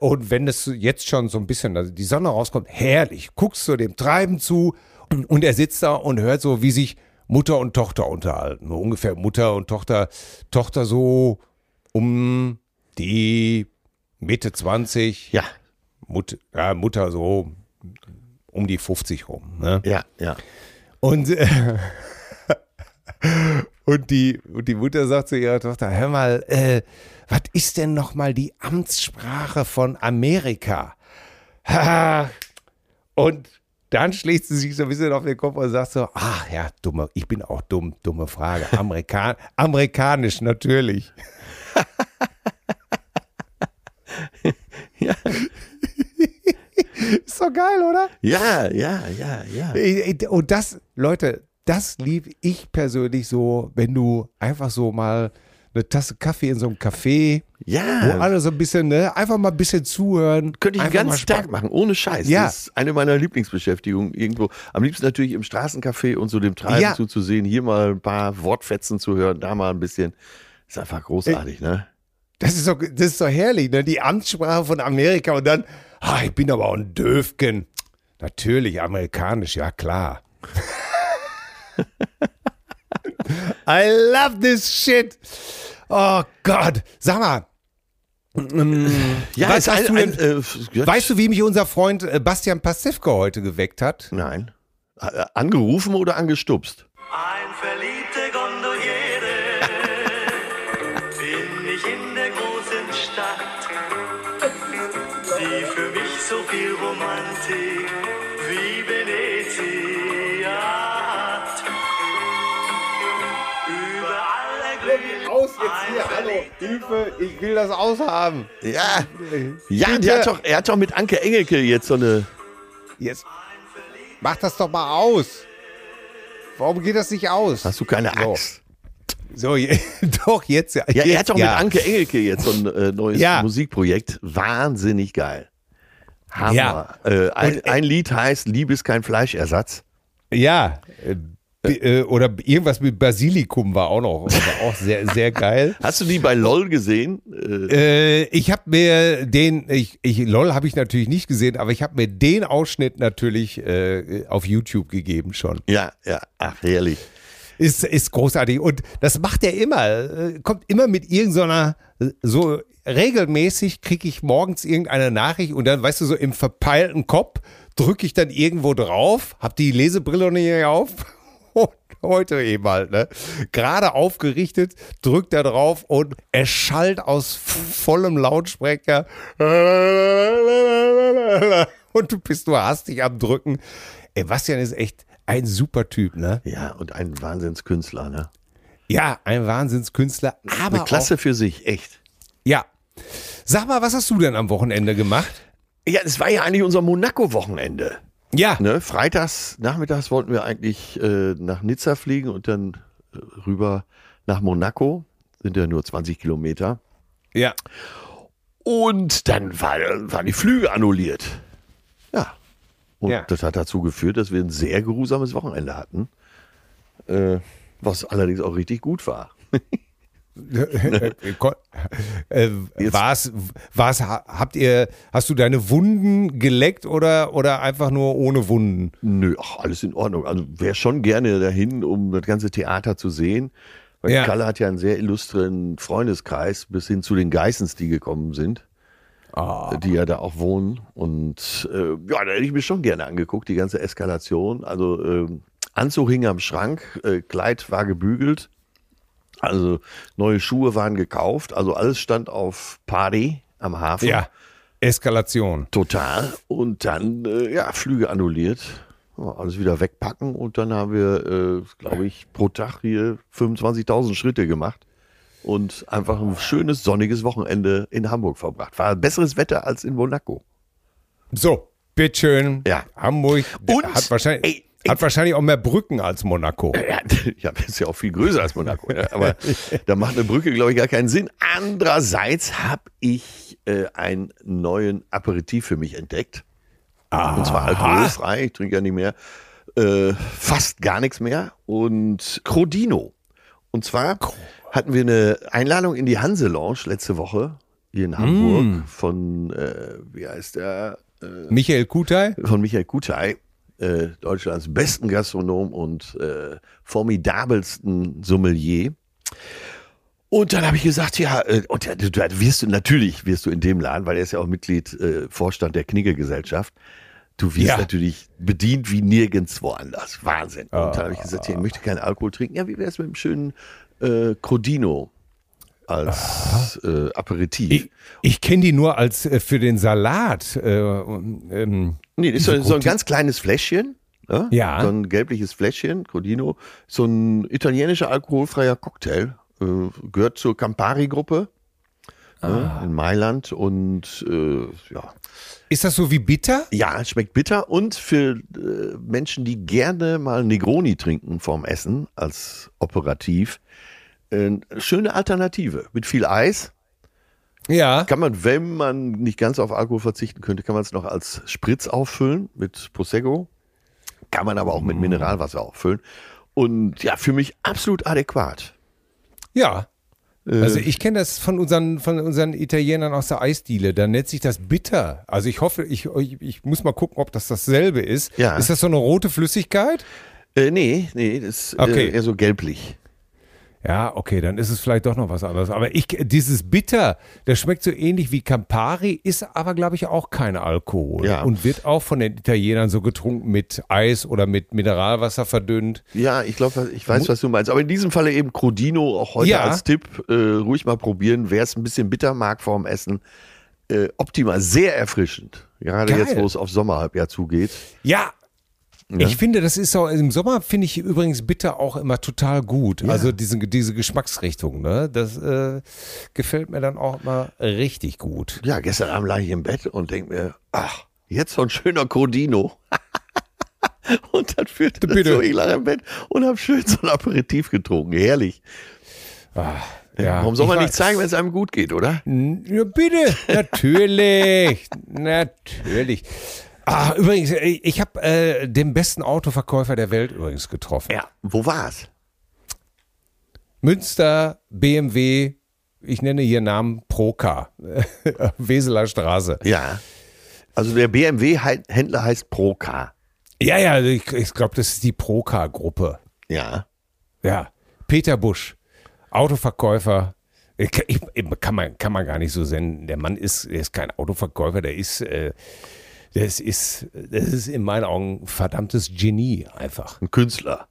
Und wenn es jetzt schon so ein bisschen also die Sonne rauskommt, herrlich, guckst du dem Treiben zu und er sitzt da und hört so, wie sich Mutter und Tochter unterhalten. So ungefähr Mutter und Tochter, Tochter so um die Mitte 20. Ja. Mut, ja, Mutter so um die 50 rum. Ne? Ja, ja. Und, äh, und, die, und die Mutter sagt zu ihrer Tochter, hör mal, äh, was ist denn nochmal die Amtssprache von Amerika? und dann schlägt sie sich so ein bisschen auf den Kopf und sagt so, ach ja, dumme, ich bin auch dumm, dumme Frage. Amerikan Amerikanisch natürlich. ja. Ist doch geil, oder? Ja, ja, ja, ja. Und das, Leute, das liebe ich persönlich so, wenn du einfach so mal eine Tasse Kaffee in so einem Café, ja. wo alle so ein bisschen, ne, einfach mal ein bisschen zuhören. Könnte ich ganz stark machen, ohne Scheiß. Ja. Das ist eine meiner Lieblingsbeschäftigungen irgendwo. Am liebsten natürlich im Straßencafé und so dem Treiben ja. zuzusehen, hier mal ein paar Wortfetzen zu hören, da mal ein bisschen. Ist einfach großartig, ne? Das ist doch, das ist doch herrlich, ne? Die Amtssprache von Amerika und dann, ah, ich bin aber auch ein Döfken. Natürlich, amerikanisch, ja klar. I love this shit. Oh Gott. Sag mal. Ähm, ja, was hast ein, du denn, ein, äh, weißt du, wie mich unser Freund äh, Bastian Pasewka heute geweckt hat? Nein. Äh, angerufen oder angestupst? Ein Hilfe, ich will das aushaben. Ja, ja der hat doch, er hat doch mit Anke Engelke jetzt so eine... Jetzt mach das doch mal aus. Warum geht das nicht aus? Hast du keine Axt? So, so doch, jetzt ja. Ja, er hat doch ja. mit Anke Engelke jetzt so ein äh, neues ja. Musikprojekt. Wahnsinnig geil. Hammer. Ja. Äh, ein, Und, ein Lied heißt Liebe ist kein Fleischersatz. Ja, äh, äh, oder irgendwas mit Basilikum war auch noch war auch sehr sehr geil. Hast du die bei LOL gesehen? Äh, ich habe mir den ich, ich LOL habe ich natürlich nicht gesehen, aber ich habe mir den Ausschnitt natürlich äh, auf YouTube gegeben schon. Ja, ja, ach herrlich. Ist ist großartig und das macht er immer, äh, kommt immer mit irgendeiner so regelmäßig kriege ich morgens irgendeine Nachricht und dann weißt du so im verpeilten Kopf drücke ich dann irgendwo drauf, habe die Lesebrille nicht auf heute eben halt, ne? Gerade aufgerichtet, drückt er drauf und er schallt aus vollem Lautsprecher. Und du bist nur hastig am Drücken. Ey, Bastian ist echt ein super Typ, ne? Ja, und ein Wahnsinnskünstler, ne? Ja, ein Wahnsinnskünstler, aber. Eine Klasse auch, für sich, echt. Ja. Sag mal, was hast du denn am Wochenende gemacht? Ja, das war ja eigentlich unser Monaco-Wochenende. Ja. Ne, freitags, nachmittags wollten wir eigentlich äh, nach Nizza fliegen und dann äh, rüber nach Monaco. Sind ja nur 20 Kilometer. Ja. Und dann war, waren die Flüge annulliert. Ja. Und ja. das hat dazu geführt, dass wir ein sehr geruhsames Wochenende hatten. Äh, was allerdings auch richtig gut war. äh, war's, habt ihr, hast du deine Wunden geleckt oder, oder einfach nur ohne Wunden? Nö, ach, alles in Ordnung. Also wäre schon gerne dahin, um das ganze Theater zu sehen. Weil ja. Kalle hat ja einen sehr illustren Freundeskreis bis hin zu den Geissens, die gekommen sind. Oh. Die ja da auch wohnen. Und äh, ja, da hätte ich mir schon gerne angeguckt, die ganze Eskalation. Also äh, Anzug hing am Schrank, äh, Kleid war gebügelt. Also neue Schuhe waren gekauft, also alles stand auf Party am Hafen. Ja, Eskalation. Total. Und dann, äh, ja, Flüge annulliert. Ja, alles wieder wegpacken und dann haben wir, äh, glaube ich, pro Tag hier 25.000 Schritte gemacht und einfach ein schönes sonniges Wochenende in Hamburg verbracht. War besseres Wetter als in Monaco. So, bitteschön. Ja. Hamburg Und, hat wahrscheinlich, ey, hat wahrscheinlich auch mehr Brücken als Monaco. Ja, das ist ja auch viel größer als Monaco. Aber da macht eine Brücke, glaube ich, gar keinen Sinn. Andererseits habe ich äh, einen neuen Aperitif für mich entdeckt. Und zwar alkoholfrei. Ich trinke ja nicht mehr. Äh, fast gar nichts mehr. Und Crodino. Und zwar hatten wir eine Einladung in die Hanse Lounge letzte Woche hier in Hamburg von, äh, wie heißt der? Michael Kutai? von Michael Kutai, äh, Deutschlands besten Gastronom und äh, formidabelsten Sommelier. Und dann habe ich gesagt, ja, äh, und ja, du, du wirst du natürlich wirst du in dem Laden, weil er ist ja auch Mitglied, äh, Vorstand der Knigge-Gesellschaft. Du wirst Ja. natürlich bedient wie nirgends woanders. Wahnsinn. Und dann habe ich gesagt, ja, ich möchte keinen Alkohol trinken. Ja, wie wäre es mit einem schönen äh, Crodino als äh, Aperitif? Ich, ich kenne die nur als äh, für den Salat. Äh, ähm, Nee, das ist so, so ein ganz kleines Fläschchen. Ja? Ja. So ein gelbliches Fläschchen, Crodino. So ein italienischer alkoholfreier Cocktail. Äh, gehört zur Campari-Gruppe Ah. äh, in Mailand. Und äh, ja. ist das so wie bitter? ja, es schmeckt bitter. Und für äh, Menschen, die gerne mal Negroni trinken vorm Essen als Operativ, äh, schöne Alternative. Mit viel Eis. Ja. Kann man, wenn man nicht ganz auf Alkohol verzichten könnte, kann man es noch als Spritz auffüllen mit Prosecco. Kann man aber auch mit Mineralwasser auffüllen. Und ja, für mich absolut adäquat. Ja. Äh, Also ich kenne das von unseren, von unseren Italienern aus der Eisdiele. Da nennt sich das bitter. Also ich hoffe, ich, ich, ich muss mal gucken, ob das dasselbe ist. Ja. Ist das so eine rote Flüssigkeit? Äh, nee, nee, das ist Okay. äh, eher so gelblich. Ja, okay, dann ist es vielleicht doch noch was anderes. Aber ich, dieses Bitter, das schmeckt so ähnlich wie Campari, ist aber, glaube ich, auch kein Alkohol. Ja. Und wird auch von den Italienern so getrunken mit Eis oder mit Mineralwasser verdünnt. Ja, ich glaube, ich weiß, was du meinst. Aber in diesem Falle eben Crodino, auch heute Ja. als Tipp, äh, ruhig mal probieren. Wer es ein bisschen bitter mag vorm Essen, äh, optimal, sehr erfrischend. Gerade Geil. jetzt, wo es auf Sommerhalbjahr zugeht. Ja. Ich finde, das ist so, im Sommer finde ich übrigens bitter auch immer total gut. Also diese, diese Geschmacksrichtung, ne? Das äh, gefällt mir dann auch immer richtig gut. Ja, gestern Abend lag ich im Bett und denk mir, ach, jetzt so ein schöner Crodino. und dann führte das so, ich lag im Bett und habe schön so ein Aperitif getrunken. Herrlich. Ja, Warum soll man nicht zeigen, wenn es einem gut geht, oder? Ja, bitte, natürlich, natürlich. Ah, übrigens, ich ich habe äh, den besten Autoverkäufer der Welt übrigens getroffen. Ja. Wo war's? Münster, BMW, ich nenne hier Namen Procar, Weseler Straße. Ja. Also der BMW-Händler heißt Procar. Ja, ja, ich, ich glaube, das ist die Procar-Gruppe. Ja. Ja, Peter Busch, Autoverkäufer. Ich, ich, kann, man, kann man gar nicht so senden. Der Mann ist, ist kein Autoverkäufer, der ist, äh, das ist, das ist in meinen Augen ein verdammtes Genie einfach. Ein Künstler.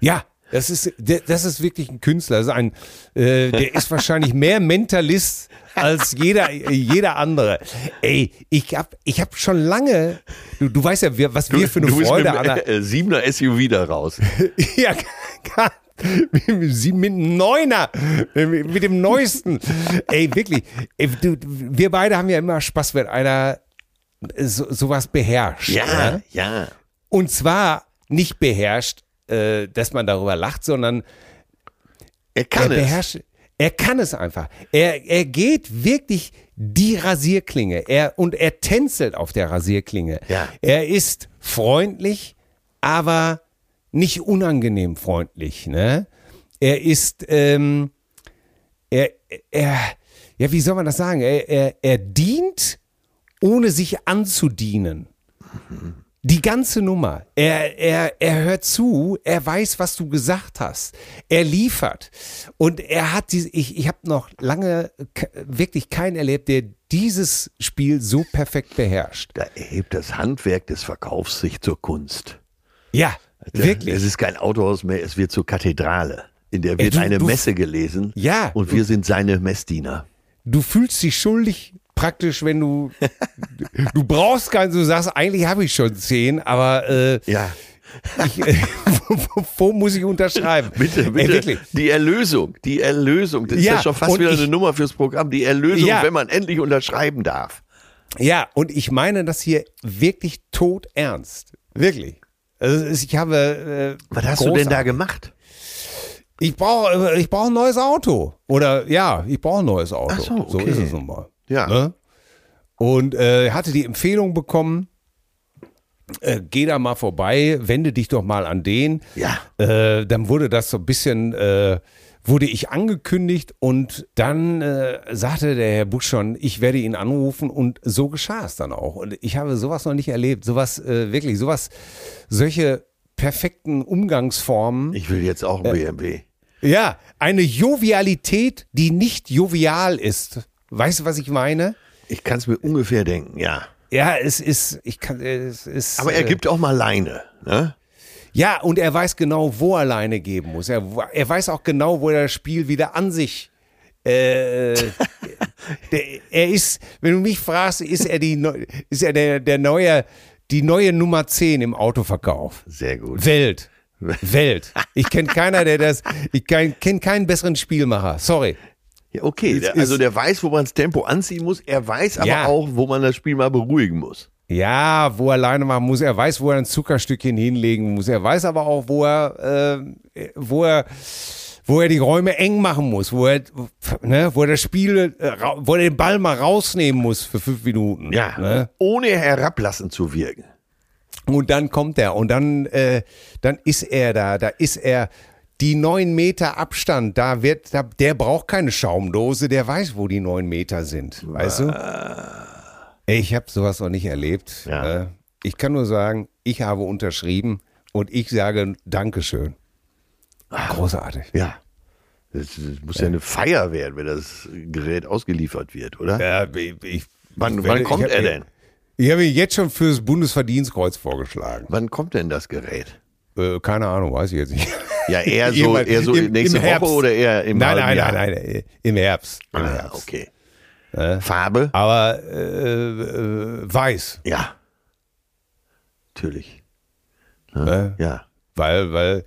Ja, das ist, das ist wirklich ein Künstler. Das ist ein, äh, der ist wahrscheinlich mehr Mentalist als jeder, jeder andere. Ey, ich hab, ich hab schon lange, du, du weißt ja, was wir für eine du bist Freude der, äh, Siebener SUV da raus. ja, Sie mit dem Neuner, mit dem Neuesten. Ey, wirklich. Ey, du, wir beide haben ja immer Spaß, wenn einer so, sowas beherrscht. Ja, ne? ja. Und zwar nicht beherrscht, äh, dass man darüber lacht, sondern Er kann er es. beherrscht. Er kann es einfach. Er, er geht wirklich die Rasierklinge. Er, und er tänzelt auf der Rasierklinge. Ja. Er ist freundlich, aber nicht unangenehm freundlich. Ne? Er ist, ähm, er, er, ja, wie soll man das sagen? Er, er, er dient, ohne sich anzudienen. Die ganze Nummer. Er, er, er hört zu, er weiß, was du gesagt hast. Er liefert. Und er hat diese, ich, ich habe noch lange wirklich keinen erlebt, der dieses Spiel so perfekt beherrscht. Da erhebt das Handwerk des Verkaufs sich zur Kunst. Ja, wirklich. Es ist kein Autohaus mehr, es wird zur Kathedrale. In der wird du- eine du- Messe gelesen. Ja. Und wir sind seine Messdiener. Du fühlst dich schuldig praktisch, wenn du du brauchst keinen, du sagst, eigentlich habe ich schon zehn, aber äh, Ja. ich, äh, wo, wo, muss ich unterschreiben? Bitte, Ey, bitte. wirklich. die Erlösung, die Erlösung. Das ist ja Ja, schon fast wieder ich- eine Nummer fürs Programm. Die Erlösung, Ja. wenn man endlich unterschreiben darf. Ja, und ich meine das hier wirklich tot ernst. Wirklich. Also ich habe. Äh, Was hast du denn da großartig- gemacht? Ich brauche ich brauch ein neues Auto. Oder ja, ich brauche ein neues Auto. Ach so, so okay. ist es nun mal. Ja. Ne? Und äh, hatte die Empfehlung bekommen, äh, geh da mal vorbei, wende dich doch mal an den. Ja. Äh, dann wurde das so ein bisschen, äh, wurde ich angekündigt und dann äh, sagte der Herr Busch schon, ich werde ihn anrufen und so geschah es dann auch. Und ich habe sowas noch nicht erlebt, sowas äh, wirklich, sowas, solche perfekten Umgangsformen. Ich will jetzt auch ein BMW. Ja, eine Jovialität, die nicht jovial ist. Weißt du, was ich meine? Ich kann es mir ungefähr denken, ja. Ja, es ist, ich kann, es ist. Aber er äh, gibt auch mal Leine. Ne? Ja, und er weiß genau, wo er Leine geben muss. Er, er weiß auch genau, wo er das Spiel wieder an sich. Äh, der, er ist, wenn du mich fragst, ist er die, ist er der, der neue, die neue Nummer 10 im Autoverkauf. Sehr gut. Welt. Welt. Ich kenne keiner, der das, ich kenne keinen besseren Spielmacher. Sorry. Ja, okay, der, also der weiß, wo man das Tempo anziehen muss. Er weiß aber Ja. auch, wo man das Spiel mal beruhigen muss. Ja, wo er alleine machen muss. Er weiß, wo er ein Zuckerstückchen hinlegen muss. Er weiß aber auch, wo er, äh, wo er, wo er die Räume eng machen muss, wo er, ne, wo er das Spiel, äh, wo er den Ball mal rausnehmen muss für fünf Minuten. Ja. Ne? Ohne herablassen zu wirken. Und dann kommt er und dann, äh, dann ist er da, da ist er. Die neun Meter Abstand, da wird, da, der braucht keine Schaumdose, der weiß, wo die neun Meter sind, weißt du? Ich habe sowas noch nicht erlebt. Ja. Äh, Ich kann nur sagen, ich habe unterschrieben und ich sage Dankeschön. Großartig. Ja. Das, das muss ja. eine Feier werden, wenn das Gerät ausgeliefert wird, oder? Ja, ich, Wann, ich wann kommt er denn? Ich habe ihn jetzt schon fürs Bundesverdienstkreuz vorgeschlagen. Wann kommt denn das Gerät? Äh, keine Ahnung, weiß ich jetzt nicht. Ja, eher so, eher so im- nächste im Woche Herbst. oder eher im Nein, nein, nein, nein, äh, im Herbst. Im Ah, Herbst. okay. Farbe? Aber äh, äh, weiß, Ja. Natürlich. ne? Ja. weil, weil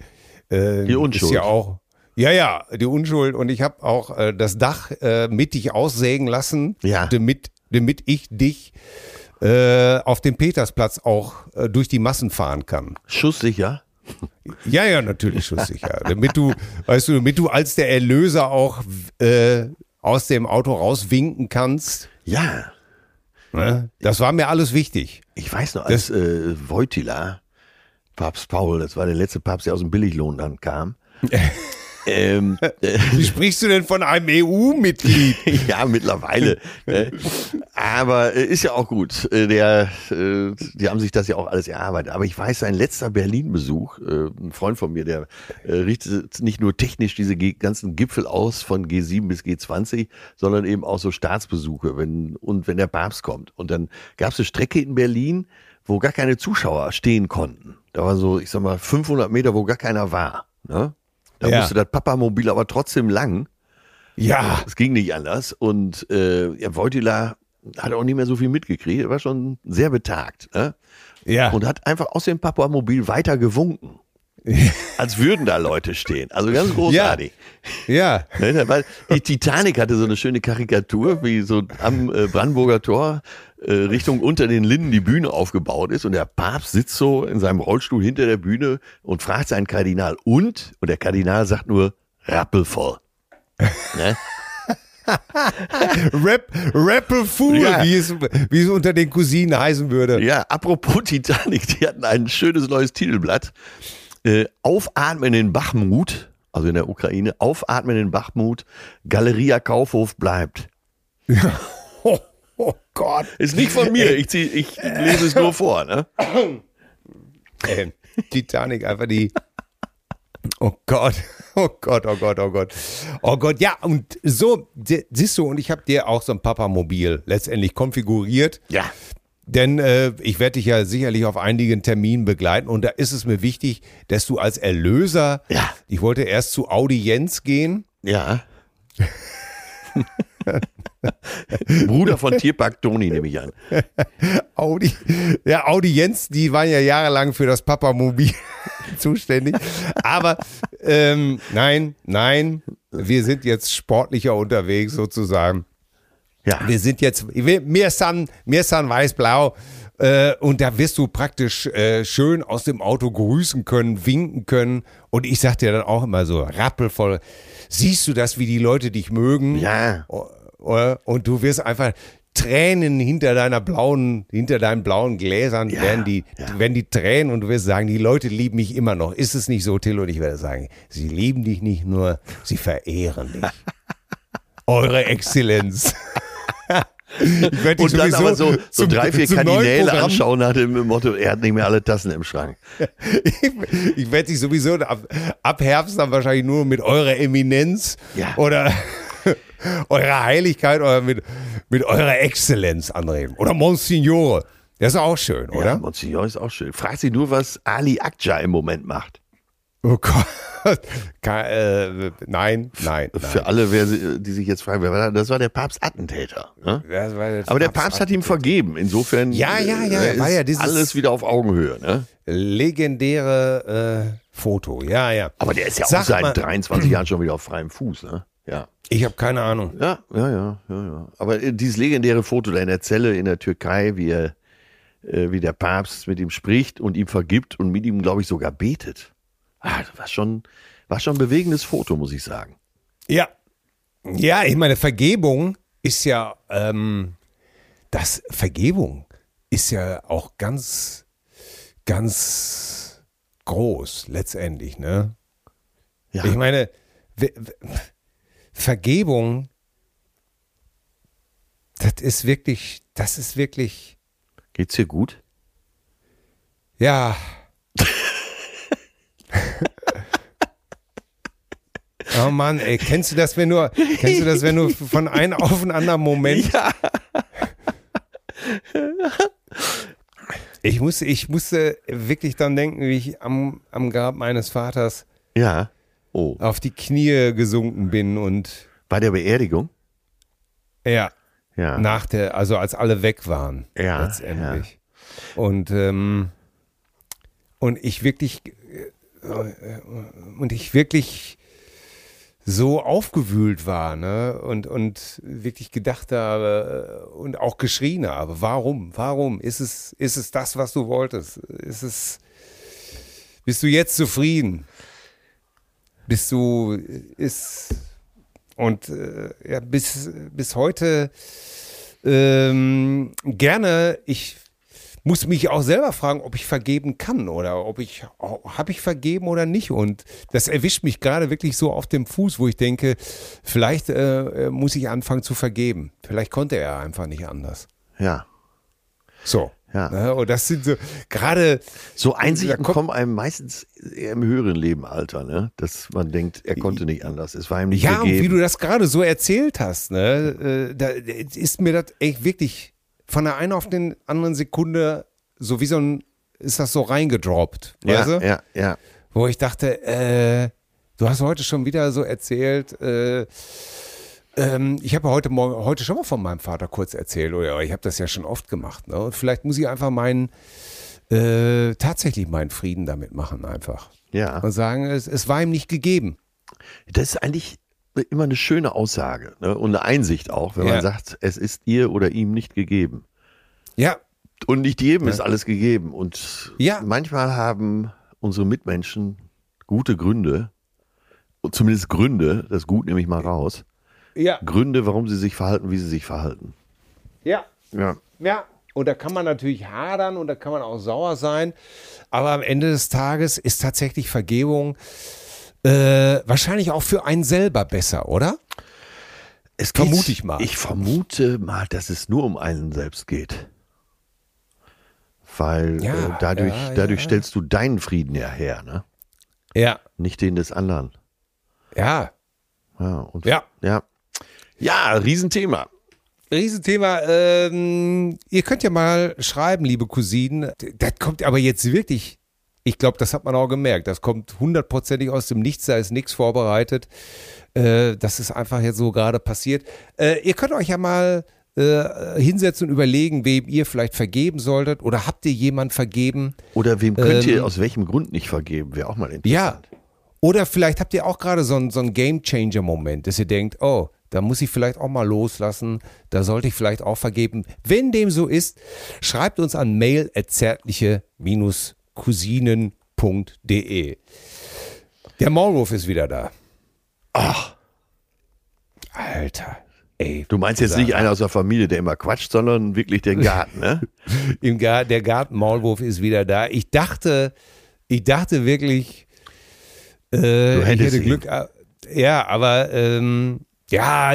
äh, Die Unschuld. ist ja auch. Ja, ja, die Unschuld. Und ich habe auch äh, das Dach äh, mittig aussägen lassen, Ja. damit, damit ich dich äh, auf dem Petersplatz auch äh, durch die Massen fahren kann. Schusssicher? Ja, ja, natürlich schusssicher. damit du, weißt du, damit du als der Erlöser auch äh, aus dem Auto rauswinken kannst. Ja. Ne? Das war mir alles wichtig. Ich weiß noch, als äh, Wojtyla, Papst Paul, das war der letzte Papst, der aus dem Billiglohnland kam. ähm, äh, Wie sprichst du denn von einem EU-Mitglied? ja, mittlerweile. ne? Aber äh, ist ja auch gut. Äh, Der, äh, die haben sich das ja auch alles erarbeitet. Aber ich weiß, sein letzter Berlin-Besuch, äh, ein Freund von mir, der äh, richtet nicht nur technisch diese G ganzen Gipfel aus von G7 bis G20, sondern eben auch so Staatsbesuche, wenn und wenn der Papst kommt. Und dann gab es eine Strecke in Berlin, wo gar keine Zuschauer stehen konnten. Da war so, ich sag mal, 500 Meter, wo gar keiner war. Ne? Da Ja. musste das Papamobil aber trotzdem lang. Ja, Es ging nicht anders. Und äh, ja, Wojtyla hat auch nicht mehr so viel mitgekriegt. Er war schon sehr betagt. Ne? ja. Und hat einfach aus dem Papamobil weiter gewunken. Als würden da Leute stehen. Also ganz großartig. ja. Ne, da war- Die Titanic hatte so eine schöne Karikatur, wie so am äh, Brandenburger Tor äh, Richtung unter den Linden die Bühne aufgebaut ist und der Papst sitzt so in seinem Rollstuhl hinter der Bühne und fragt seinen Kardinal und und der Kardinal sagt nur rappelvoll. ne? Rap, Rappelfool, Ja. wie, es, wie es unter den Cousinen heißen würde. Ja, apropos Titanic, die hatten ein schönes neues Titelblatt. Äh, Aufatmen in Bachmut, also in der Ukraine, Aufatmen in Bachmut, Galeria Kaufhof bleibt. Oh, oh Gott. Ist nicht von mir, ich, zieh, ich lese es nur vor. Ne? Ey, Titanic, einfach die. Oh Gott, oh Gott, oh Gott, oh Gott. Oh Gott, ja, und so, si- siehst du, und ich habe dir auch so ein Papamobil letztendlich konfiguriert. Ja. Denn äh, ich werde dich ja sicherlich auf einigen Terminen begleiten und da ist es mir wichtig, dass du als Erlöser, Ja. ich wollte erst zu Audienz gehen, Ja. Bruder von Tierpark Toni, nehme ich an. Audi, ja, Audi Jens, die waren ja jahrelang für das Papamobil zuständig. Aber ähm, nein, nein, wir sind jetzt sportlicher unterwegs sozusagen. Ja. Wir sind jetzt, wir sind, wir sind weiß-blau. Äh, und da wirst du praktisch äh, schön aus dem Auto grüßen können, winken können. Und ich sag dir dann auch immer so, rappelvoll, siehst du das, wie die Leute dich mögen? Ja. O- Und du wirst einfach Tränen hinter deiner blauen, hinter deinen blauen Gläsern Ja, werden die, ja. werden die Tränen und du wirst sagen, die Leute lieben mich immer noch. Ist es nicht so, Till? Und ich werde sagen, sie lieben dich nicht nur, sie verehren dich. Eure Exzellenz. Ich werd dich Und dann aber so, so zum- drei, vier Kardinäle anschauen nach dem Motto, er hat nicht mehr alle Tassen im Schrank. ich, ich werde dich sowieso ab, ab Herbst dann wahrscheinlich nur mit eurer Eminenz Ja. oder eurer Heiligkeit oder mit, mit eurer Exzellenz anreden. Oder Monsignore. Das ist auch schön, Ja, oder? Monsignor ist auch schön. Frag sie nur, was Ali Akja im Moment macht. Oh Gott. Ka- äh, nein, nein, Für nein. alle, wer, die sich jetzt fragen, wer war das? War der Papstattentäter. Ne? Jetzt Aber der Papst hat ihm vergeben. Insofern Ja, ja, ja, äh, war ja dieses- alles wieder auf Augenhöhe. Ne? legendäre äh, Foto. Ja, ja. Aber der ist ja Sag auch seit mal- 23 Jahren schon wieder auf freiem Fuß. Ne? Ja. Ich habe keine Ahnung. Ja, ja, ja, ja, ja. Aber äh, dieses legendäre Foto da in der Zelle in der Türkei, wie er, äh, wie der Papst mit ihm spricht und ihm vergibt und mit ihm, glaube ich, sogar betet. Ah, das war schon, war schon ein bewegendes Foto, muss ich sagen. Ja. Ja, ich meine, Vergebung ist ja, ähm, das Vergebung ist ja auch ganz, ganz groß letztendlich, ne? Ja, Ich meine, Vergebung, das ist wirklich, das ist wirklich, geht's dir gut? ja. Oh Mann, ey, kennst du das, wenn du, kennst du das, wenn du von einem auf einen anderen Moment. Ja. Ich musste, ich musste wirklich dann denken, wie ich am, am Grab meines Vaters Ja. Oh. auf die Knie gesunken bin und Bei der Beerdigung? ja, Ja. nach der, also als alle weg waren, Ja, letztendlich. Und, ähm, und ich wirklich, äh, und ich wirklich so aufgewühlt war, ne, und, und wirklich gedacht habe äh, und auch geschrien habe, warum, warum, ist es, ist es das, was du wolltest? Ist es, bist du jetzt zufrieden? Bist du, ist, und äh, ja, bis, bis heute ähm, gerne, ich muss mich auch selber fragen, ob ich vergeben kann oder ob ich, habe ich vergeben oder nicht. Und das erwischt mich gerade wirklich so auf dem Fuß, wo ich denke, vielleicht äh, muss ich anfangen zu vergeben. Vielleicht konnte er einfach nicht anders. Ja. So. Ja. Ne? Und das sind so, gerade, So Einsichten kommt- kommen einem meistens eher im höheren Lebenalter, ne? Dass man denkt, er konnte nicht anders. Es war ihm nicht ja, und gegeben. wie du das gerade so erzählt hast, ne, äh, da ist mir das echt wirklich von der einen auf den anderen Sekunde so wie so ein, ist das so reingedroppt, weißt ja, du? ja, ja. Wo ich dachte, äh, du hast heute schon wieder so erzählt, äh, ähm, ich habe heute Morgen, heute schon mal von meinem Vater kurz erzählt, oder ich habe das ja schon oft gemacht. Ne? Und vielleicht muss ich einfach meinen, äh, tatsächlich meinen Frieden damit machen, einfach. Ja. Und sagen, es, es war ihm nicht gegeben. Das ist eigentlich immer eine schöne Aussage ne? und eine Einsicht auch, wenn Ja. man sagt, es ist ihr oder ihm nicht gegeben. Ja, Und nicht jedem ist alles gegeben. Und Ja. manchmal haben unsere Mitmenschen gute Gründe, und zumindest Gründe, das Gut nehme ich mal raus, ja, Gründe, warum sie sich verhalten, wie sie sich verhalten. ja. Ja. Ja, und da kann man natürlich hadern und da kann man auch sauer sein. Aber am Ende des Tages ist tatsächlich Vergebung äh, wahrscheinlich auch für einen selber besser, oder? Es Vermute ich mal. Ich vermute mal, dass es nur um einen selbst geht. Weil Ja, äh, dadurch, ja, dadurch ja. stellst du deinen Frieden ja her, ne? Ja. nicht den des anderen. Ja. Ja, und Ja. ja. Ja, Riesenthema. Riesenthema. Ähm, ihr könnt ja mal schreiben, liebe Cousinen. Das kommt aber jetzt wirklich Ich glaube, das hat man auch gemerkt. Das kommt hundertprozentig aus dem Nichts, da ist nichts vorbereitet. Äh, das ist einfach jetzt so gerade passiert. Äh, ihr könnt euch ja mal äh, hinsetzen und überlegen, wem ihr vielleicht vergeben solltet oder habt ihr jemand vergeben? Oder wem könnt ähm, ihr aus welchem Grund nicht vergeben? Wäre auch mal interessant. Ja. Oder vielleicht habt ihr auch gerade so einen so Game Changer Moment, dass ihr denkt, oh, da muss ich vielleicht auch mal loslassen, da sollte ich vielleicht auch vergeben. Wenn dem so ist, schreibt uns an mail cousinen.de. Der Maulwurf ist wieder da. Ach. Alter. Ey, du meinst jetzt nicht einer aus der Familie, der immer quatscht, sondern wirklich den Garten, ne? Im Garten, der Garten-Maulwurf ist wieder da. Ich dachte, ich dachte wirklich, äh, ich hätte Glück. Ihn. Äh, ja, aber ähm, ja,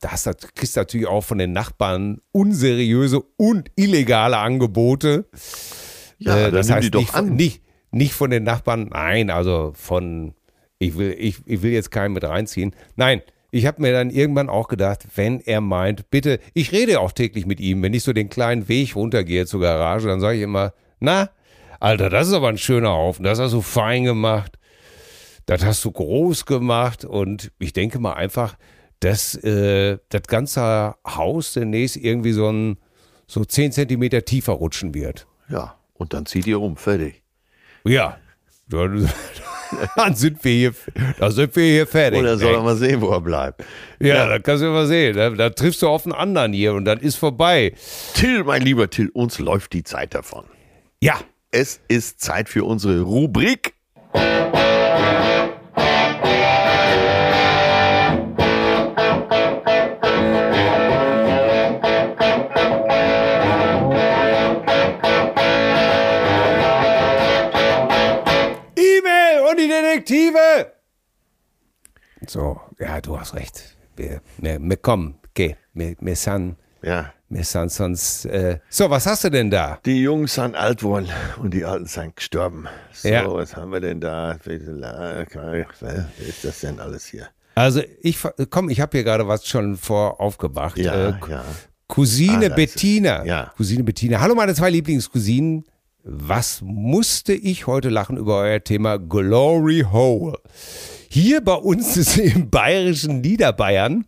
da hast du, kriegst du natürlich auch von den Nachbarn unseriöse und illegale Angebote. Ja, äh, das heißt die doch nicht, an. Nicht, nicht von den Nachbarn, nein, also von, ich will, ich, ich will jetzt keinen mit reinziehen. Nein, ich habe mir dann irgendwann auch gedacht, wenn er meint, bitte, ich rede auch täglich mit ihm, wenn ich so den kleinen Weg runtergehe zur Garage, dann sage ich immer, na, Alter, das ist aber ein schöner Haufen, das hast du fein gemacht, das hast du groß gemacht und ich denke mal einfach, dass äh, das ganze Haus demnächst irgendwie so ein so 10 Zentimeter tiefer rutschen wird. Ja, und dann zieht ihr um, fertig. Ja, dann sind wir hier, dann sind wir hier fertig. Oder soll er mal sehen, wo er bleibt. Ja, ja. dann kannst du mal sehen. Da, da, triffst du auf einen anderen hier und dann ist vorbei. Till, mein lieber Till, uns läuft die Zeit davon. Ja. Es ist Zeit für unsere Rubrik. So, ja, du hast recht. Wir, wir, wir kommen, okay, wir, wir sind, ja. wir sind sonst, äh, so, was hast du denn da? Die Jungs sind alt geworden und die Alten sind gestorben. So, ja. was haben wir denn da? Was ist das denn alles hier? Also, ich, komm, ich habe hier gerade was schon vor aufgebracht. Ja, äh, ja. Cousine ah, Bettina. Ja. Cousine Bettina. Hallo, meine zwei Lieblingscousinen. Was musste ich heute lachen über euer Thema Glory Hole? Hier bei uns im bayerischen Niederbayern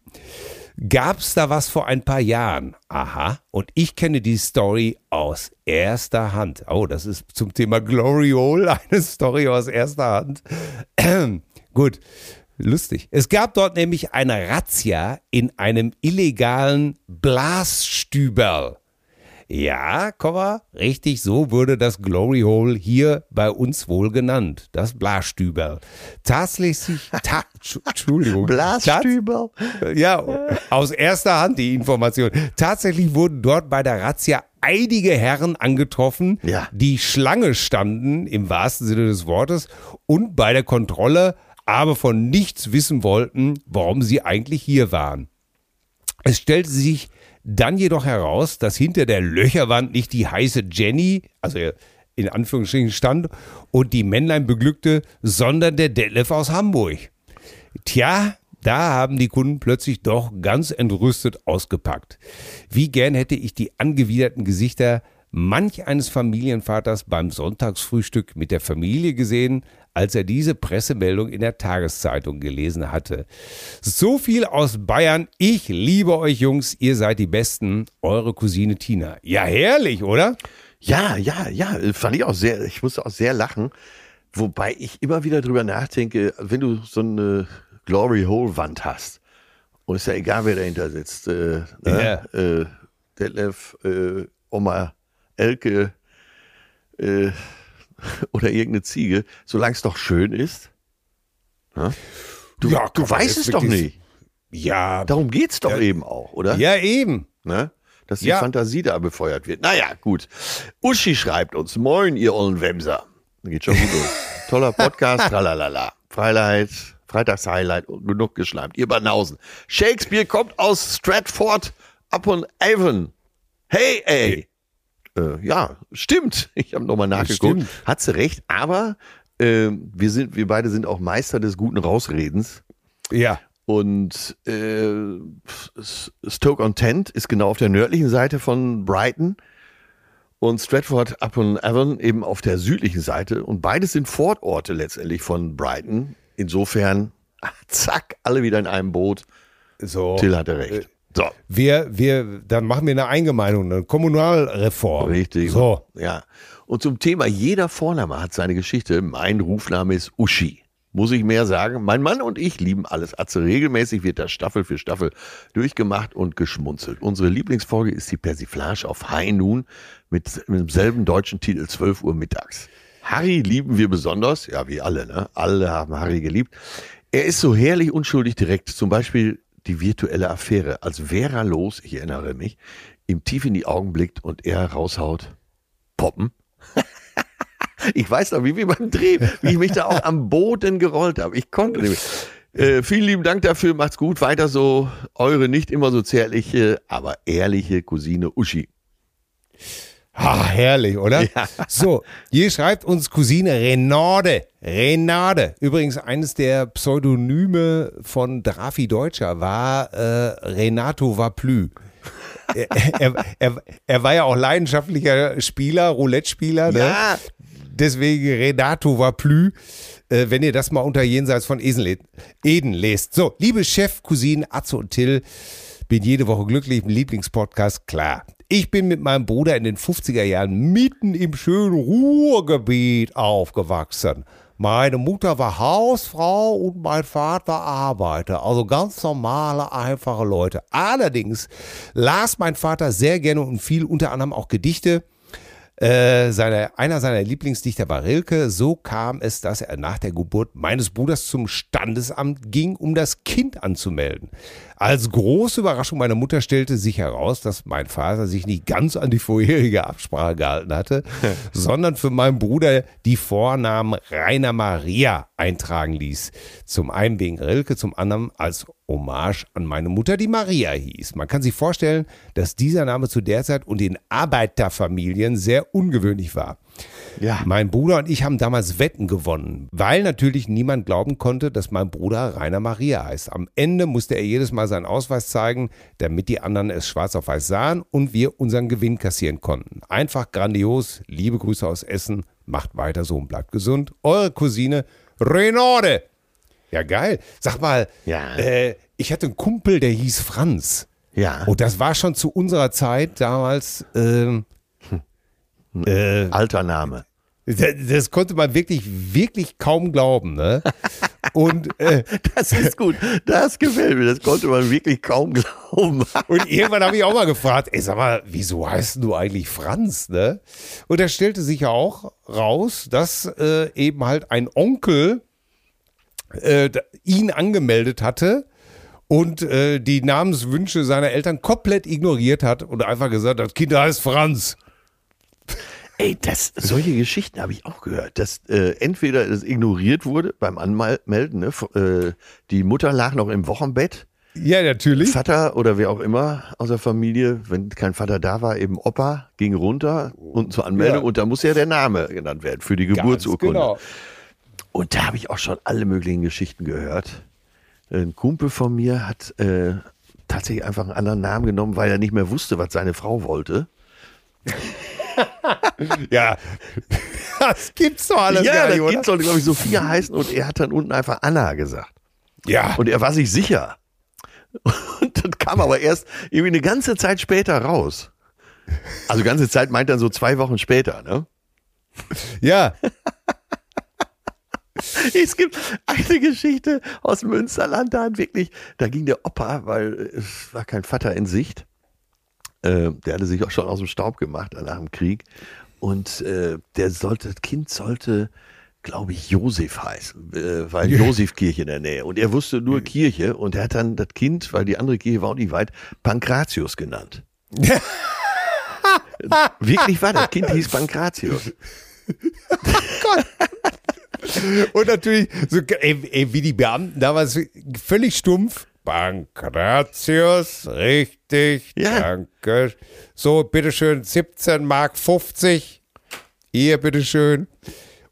gab es da was vor ein paar Jahren. Aha. Und ich kenne die Story aus erster Hand. Oh, das ist zum Thema Glory Hole eine Story aus erster Hand. Gut. Lustig. Es gab dort nämlich eine Razzia in einem illegalen Blasstüberl. Ja, Komma, richtig, so wurde das Glory Hole hier bei uns wohl genannt. Das Blasstüberl. Tatsächlich, ta Entschuldigung. Blasstüberl? Ja, aus erster Hand die Information. Tatsächlich wurden dort bei der Razzia einige Herren angetroffen, ja. die Schlange standen, im wahrsten Sinne des Wortes, und bei der Kontrolle aber von nichts wissen wollten, warum sie eigentlich hier waren. Es stellte sich dann jedoch heraus, dass hinter der Löcherwand nicht die heiße Jenny, also in Anführungsstrichen stand, und die Männlein beglückte, sondern der Detlef aus Hamburg. Tja, da haben die Kunden plötzlich doch ganz entrüstet ausgepackt. Wie gern hätte ich die angewiderten Gesichter manch eines Familienvaters beim Sonntagsfrühstück mit der Familie gesehen, als er diese Pressemeldung in der Tageszeitung gelesen hatte. So viel aus Bayern. Ich liebe euch Jungs, ihr seid die Besten. Eure Cousine Tina. Ja, herrlich, oder? Ja, ja, ja, fand ich auch sehr, ich musste auch sehr lachen. Wobei ich immer wieder drüber nachdenke, wenn du so eine Glory Hole Wand hast, und ist ja egal, wer dahinter sitzt, äh, ne? ja. äh, Detlef, äh, Oma Elke, äh, oder irgendeine Ziege, solange es doch schön ist. Ja? Du, ja, du weißt es doch nicht. Ja. Darum geht es doch ja, eben auch, oder? Ja, eben. Ne? Dass die ja. Fantasie da befeuert wird. Naja, gut. Uschi schreibt uns, moin, ihr ollen Wemser. Geht schon gut los. Toller Podcast, tralalala. Freiheit, Freitagshighlight und genug geschleimt. Ihr Banausen. Shakespeare kommt aus Stratford upon Avon. Hey, ey. Äh, ja, stimmt. Ich habe nochmal nachgeguckt. Hat sie recht, aber äh, wir sind, wir beide sind auch Meister des guten Rausredens. Ja. Und äh, Stoke-on-Tent ist genau auf der nördlichen Seite von Brighton. und Stratford upon Avon eben auf der südlichen Seite. Und beides sind Vororte letztendlich von Brighton. Insofern, zack, alle wieder in einem Boot. So. Till hatte recht. So. Wir, wir, dann machen wir eine Eingemeindung, eine Kommunalreform. Richtig. So. Ja. Und zum Thema, jeder Vorname hat seine Geschichte. Mein Rufname ist Uschi. Muss ich mehr sagen? Mein Mann und ich lieben alles Atze. Regelmäßig wird das Staffel für Staffel durchgemacht und geschmunzelt. Unsere Lieblingsfolge ist die Persiflage auf High Noon mit, mit demselben deutschen Titel 12 Uhr mittags. Harry lieben wir besonders. Ja, wie alle, ne? Alle haben Harry geliebt. Er ist so herrlich unschuldig direkt. Zum Beispiel die virtuelle Affäre, als Vera los, ich erinnere mich, ihm tief in die Augen blickt und er raushaut, poppen. ich weiß noch, wie wir beim Dreh, wie ich mich da auch am Boden gerollt habe. Ich konnte nicht. Äh, vielen lieben Dank dafür, macht's gut, weiter so. Eure nicht immer so zärtliche, aber ehrliche Cousine Uschi. Ah, herrlich, oder? Ja. So, hier schreibt uns Cousine Renade. Renade. Übrigens, eines der Pseudonyme von Drafi Deutscher war äh, Renato Vaplü. er, er, er, er war ja auch leidenschaftlicher Spieler, Roulette-Spieler. Ne? Ja. Deswegen Renato Vaplü. Äh, wenn ihr das mal unter Jenseits von Eden lest. So, liebe Chef, Cousinen Atze und Till, bin jede Woche glücklich im Lieblingspodcast, klar. Ich bin mit meinem Bruder in den 50er Jahren mitten im schönen Ruhrgebiet aufgewachsen. Meine Mutter war Hausfrau und mein Vater Arbeiter. Also ganz normale, einfache Leute. Allerdings las mein Vater sehr gerne und viel, unter anderem auch Gedichte. Äh, seine, einer seiner Lieblingsdichter war Rilke. So kam es, dass er nach der Geburt meines Bruders zum Standesamt ging, um das Kind anzumelden. Als große Überraschung meiner Mutter stellte sich heraus, dass mein Vater sich nicht ganz an die vorherige Absprache gehalten hatte, sondern für meinen Bruder die Vornamen Rainer Maria eintragen ließ. Zum einen wegen Rilke, zum anderen als Hommage an meine Mutter, die Maria hieß. Man kann sich vorstellen, dass dieser Name zu der Zeit und in Arbeiterfamilien sehr ungewöhnlich war. Ja. Mein Bruder und ich haben damals Wetten gewonnen, weil natürlich niemand glauben konnte, dass mein Bruder Rainer Maria heißt. Am Ende musste er jedes Mal seinen Ausweis zeigen, damit die anderen es schwarz auf weiß sahen und wir unseren Gewinn kassieren konnten. Einfach grandios. Liebe Grüße aus Essen. Macht weiter so und bleibt gesund. Eure Cousine Renorde. Ja, geil. Sag mal, Ja. äh, ich hatte einen Kumpel, der hieß Franz. Ja. Und das war schon zu unserer Zeit damals. Ähm, äh, Alter Name. das, das konnte man wirklich, wirklich kaum glauben. Ne? Und, äh, Das ist gut. Das gefällt mir. Das konnte man wirklich kaum glauben. und irgendwann habe ich auch mal gefragt, ey, sag mal, wieso heißt du eigentlich Franz? Ne? Und da stellte sich ja auch raus, dass äh, eben halt ein Onkel äh, ihn angemeldet hatte und äh, die Namenswünsche seiner Eltern komplett ignoriert hat und einfach gesagt, das Kind heißt Franz. Ey, das, solche Geschichten habe ich auch gehört, dass äh, entweder es ignoriert wurde beim Anmelden, ne? äh, die Mutter lag noch im Wochenbett, Ja, natürlich. Vater oder wer auch immer aus der Familie, wenn kein Vater da war, eben Opa, ging runter und zur Anmeldung Ja. und da muss ja der Name genannt werden für die Geburtsurkunde. Ganz genau. Und da habe ich auch schon alle möglichen Geschichten gehört. Ein Kumpel von mir hat äh, tatsächlich einfach einen anderen Namen genommen, weil er nicht mehr wusste, was seine Frau wollte. Ja, das gibt's doch alles ja, gar das nicht, oder? Kind sollte, glaube ich, Sophia heißen und er hat dann unten einfach Anna gesagt. Ja, Und er war sich sicher. Und das kam aber erst irgendwie eine ganze Zeit später raus. Also ganze Zeit meint dann so zwei Wochen später, ne? ja. Es gibt eine Geschichte aus Münsterland, da hat wirklich, da ging der Opa, weil es war kein Vater in Sicht. Äh, der hatte sich auch schon aus dem Staub gemacht nach dem Krieg. Und äh, der sollte, das Kind sollte, glaube ich, Josef heißen, äh, weil Josefkirche in der Nähe. Und er wusste nur Kirche und er hat dann das Kind, weil die andere Kirche war auch nicht weit, Pankratius genannt. Wirklich war das Kind hieß Pankratius. Und natürlich, so, ey, ey, wie die Beamten damals völlig stumpf. Pankratius, richtig, Ja. danke. So, bitteschön, 17 Mark 50. Hier, bitteschön.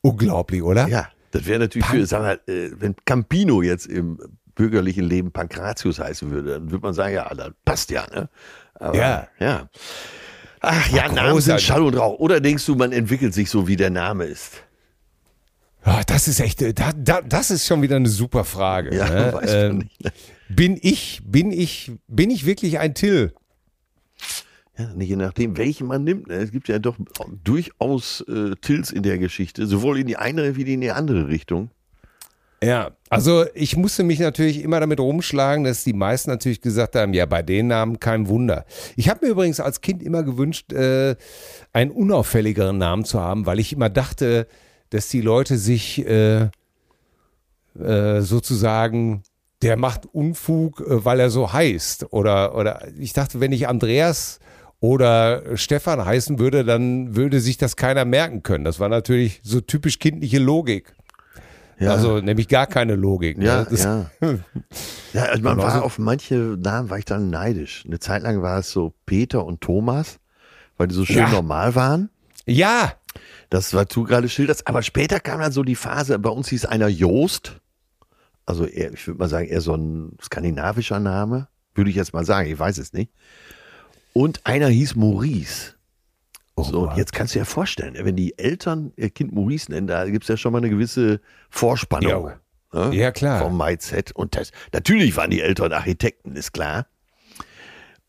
Unglaublich, oder? Ja, das wäre natürlich für, sag mal, äh, wenn Campino jetzt im bürgerlichen Leben Pankratius heißen würde, dann würde man sagen, ja, das passt ja, ne? Aber, Ja. ja. Ach ja, Ach, Namen sind. Schall und Rauch. Oder denkst du, man entwickelt sich so, wie der Name ist? Ah, das ist echt, äh, da, da, das ist schon wieder eine super Frage. Ja, ne? weiß Ähm, nicht. ne? Bin ich, bin ich, bin ich wirklich ein Till? Ja, nicht je nachdem, welchen man nimmt. ne? Es gibt ja doch durchaus äh, Tills in der Geschichte, sowohl in die eine wie in die andere Richtung. Ja, also ich musste mich natürlich immer damit rumschlagen, dass die meisten natürlich gesagt haben, ja, bei den Namen kein Wunder. Ich habe mir übrigens als Kind immer gewünscht, äh, einen unauffälligeren Namen zu haben, weil ich immer dachte, dass die Leute sich äh, äh, sozusagen, der macht Unfug, äh, weil er so heißt. Oder, oder ich dachte, wenn ich Andreas oder Stefan heißen würde, dann würde sich das keiner merken können. Das war natürlich so typisch kindliche Logik. Ja. Also nämlich gar keine Logik. ne? Ja, Das- ja. Ja, also man war auf manche Namen war ich dann neidisch. Eine Zeit lang war es so Peter und Thomas, weil die so schön Ja. normal waren. ja, Das war du gerade schilderst. Aber später kam dann so die Phase, bei uns hieß einer Joost. Also eher, ich würde mal sagen, eher so ein skandinavischer Name. Würde ich jetzt mal sagen, ich weiß es nicht. Und einer hieß Maurice. Oh so, und jetzt kannst du dir vorstellen, wenn die Eltern ihr Kind Maurice nennen, da gibt es ja schon mal eine gewisse Vorspannung. ne? Ja, klar. Vom Mindset. Und das, natürlich waren die Eltern Architekten, ist klar.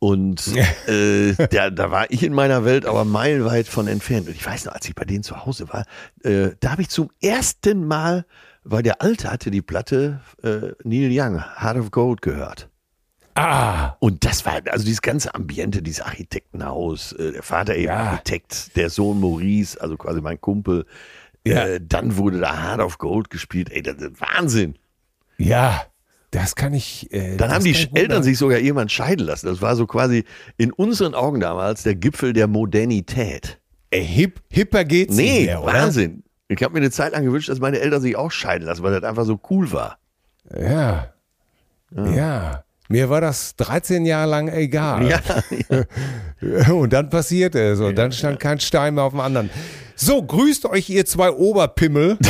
Und äh, da, da war ich in meiner Welt aber meilenweit von entfernt. Und ich weiß noch, als ich bei denen zu Hause war, äh, da habe ich zum ersten Mal, weil der Alte hatte die Platte äh, Neil Young, Heart of Gold gehört. ah, Und das war, also dieses ganze Ambiente, dieses Architektenhaus, äh, der Vater eben Ja. Architekt, der Sohn Maurice, also quasi mein Kumpel. Ja. Äh, dann wurde da Heart of Gold gespielt. Ey, das ist Wahnsinn. ja, das kann ich. Äh, Dann haben die Eltern sich sogar irgendwann scheiden lassen. Das war so quasi in unseren Augen damals der Gipfel der Modernität. Ey, hip, hipper geht's Nee, nicht mehr, oder? Wahnsinn. Ich habe mir eine Zeit lang gewünscht, dass meine Eltern sich auch scheiden lassen, weil das einfach so cool war. Ja. ja. Mir war das 13 Jahre lang egal. Ja, Und dann passierte es und dann stand kein Stein mehr auf dem anderen. So, grüßt euch ihr zwei Oberpimmel.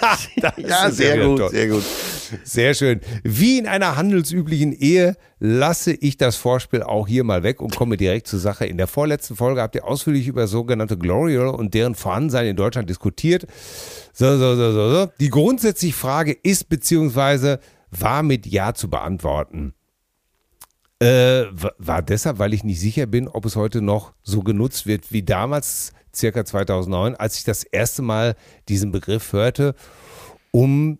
Ja sehr gut, toll. sehr gut. Sehr schön. Wie in einer handelsüblichen Ehe lasse ich das Vorspiel auch hier mal weg und komme direkt zur Sache. In der vorletzten Folge habt ihr ausführlich über sogenannte Glory Hole und deren Vorhandensein in Deutschland diskutiert. So, so, so, so, so. Die grundsätzliche Frage ist beziehungsweise war mit Ja zu beantworten. Äh, wa- war deshalb, weil ich nicht sicher bin, ob es heute noch so genutzt wird wie damals, circa 2009, als ich das erste Mal diesen Begriff hörte, um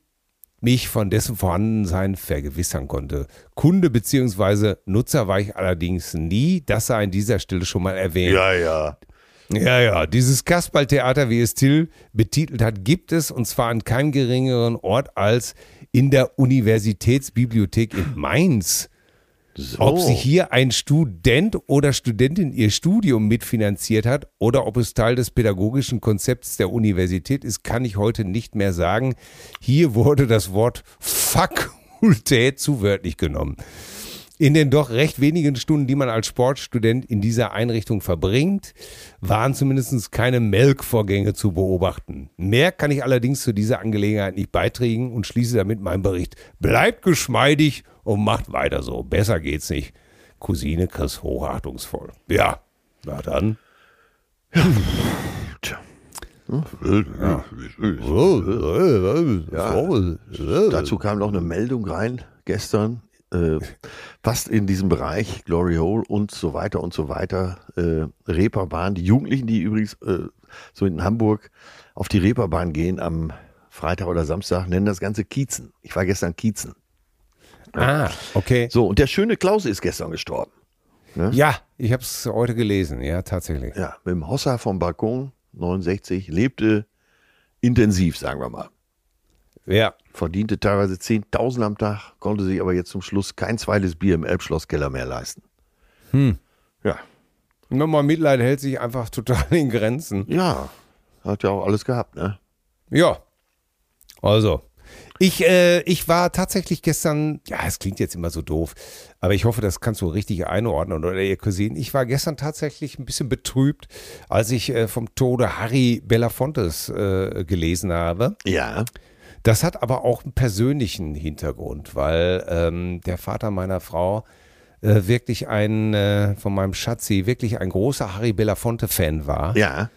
mich von dessen Vorhandensein vergewissern konnte. Kunde bzw. Nutzer war ich allerdings nie. Das sei an dieser Stelle schon mal erwähnt. Ja, ja. Ja, ja, dieses Kasperltheater, wie es Till betitelt hat, gibt es und zwar an keinem geringeren Ort als in der Universitätsbibliothek in Mainz. So. Ob sich hier ein Student oder Studentin ihr Studium mitfinanziert hat oder ob es Teil des pädagogischen Konzepts der Universität ist, kann ich heute nicht mehr sagen. Hier wurde das Wort Fakultät zu wörtlich genommen. In den doch recht wenigen Stunden, die man als Sportstudent in dieser Einrichtung verbringt, waren zumindest keine Melkvorgänge zu beobachten. Mehr kann ich allerdings zu dieser Angelegenheit nicht beitragen und schließe damit meinen Bericht. Bleibt geschmeidig und macht weiter so. Besser geht's nicht. Cousine Chris hochachtungsvoll. Ja, na dann. Tja. Dazu kam noch eine Meldung rein gestern, äh, fast in diesem Bereich, Glory Hole und so weiter und so weiter, äh, Reeperbahn. Die Jugendlichen, die übrigens äh, so in Hamburg auf die Reeperbahn gehen am Freitag oder Samstag, nennen das Ganze Kiezen. Ich war gestern Kiezen. Ah, okay. So, und der schöne Klaus ist gestern gestorben. Ja, ich habe es heute gelesen. Ja, tatsächlich. Ja, mit dem Hossa vom Balkon, 69, lebte intensiv, sagen wir mal. Ja. verdiente teilweise 10.000 am Tag, konnte sich aber jetzt zum Schluss kein zweites Bier im Elbschlosskeller mehr leisten. Hm. Ja, Nummer Mitleid hält sich einfach total in Grenzen. ja, hat ja auch alles gehabt, ne? Ja. Also. Ich, äh, ich war tatsächlich gestern, ja, es klingt jetzt immer so doof, aber ich hoffe, das kannst du richtig einordnen oder ihr Cousin. Ich war gestern tatsächlich ein bisschen betrübt, als ich äh, vom Tode Harry Belafontes äh, gelesen habe. Ja, Das hat aber auch einen persönlichen Hintergrund, weil ähm, der Vater meiner Frau äh, wirklich ein, äh, von meinem Schatzi, wirklich ein großer Harry Belafonte-Fan war. Ja.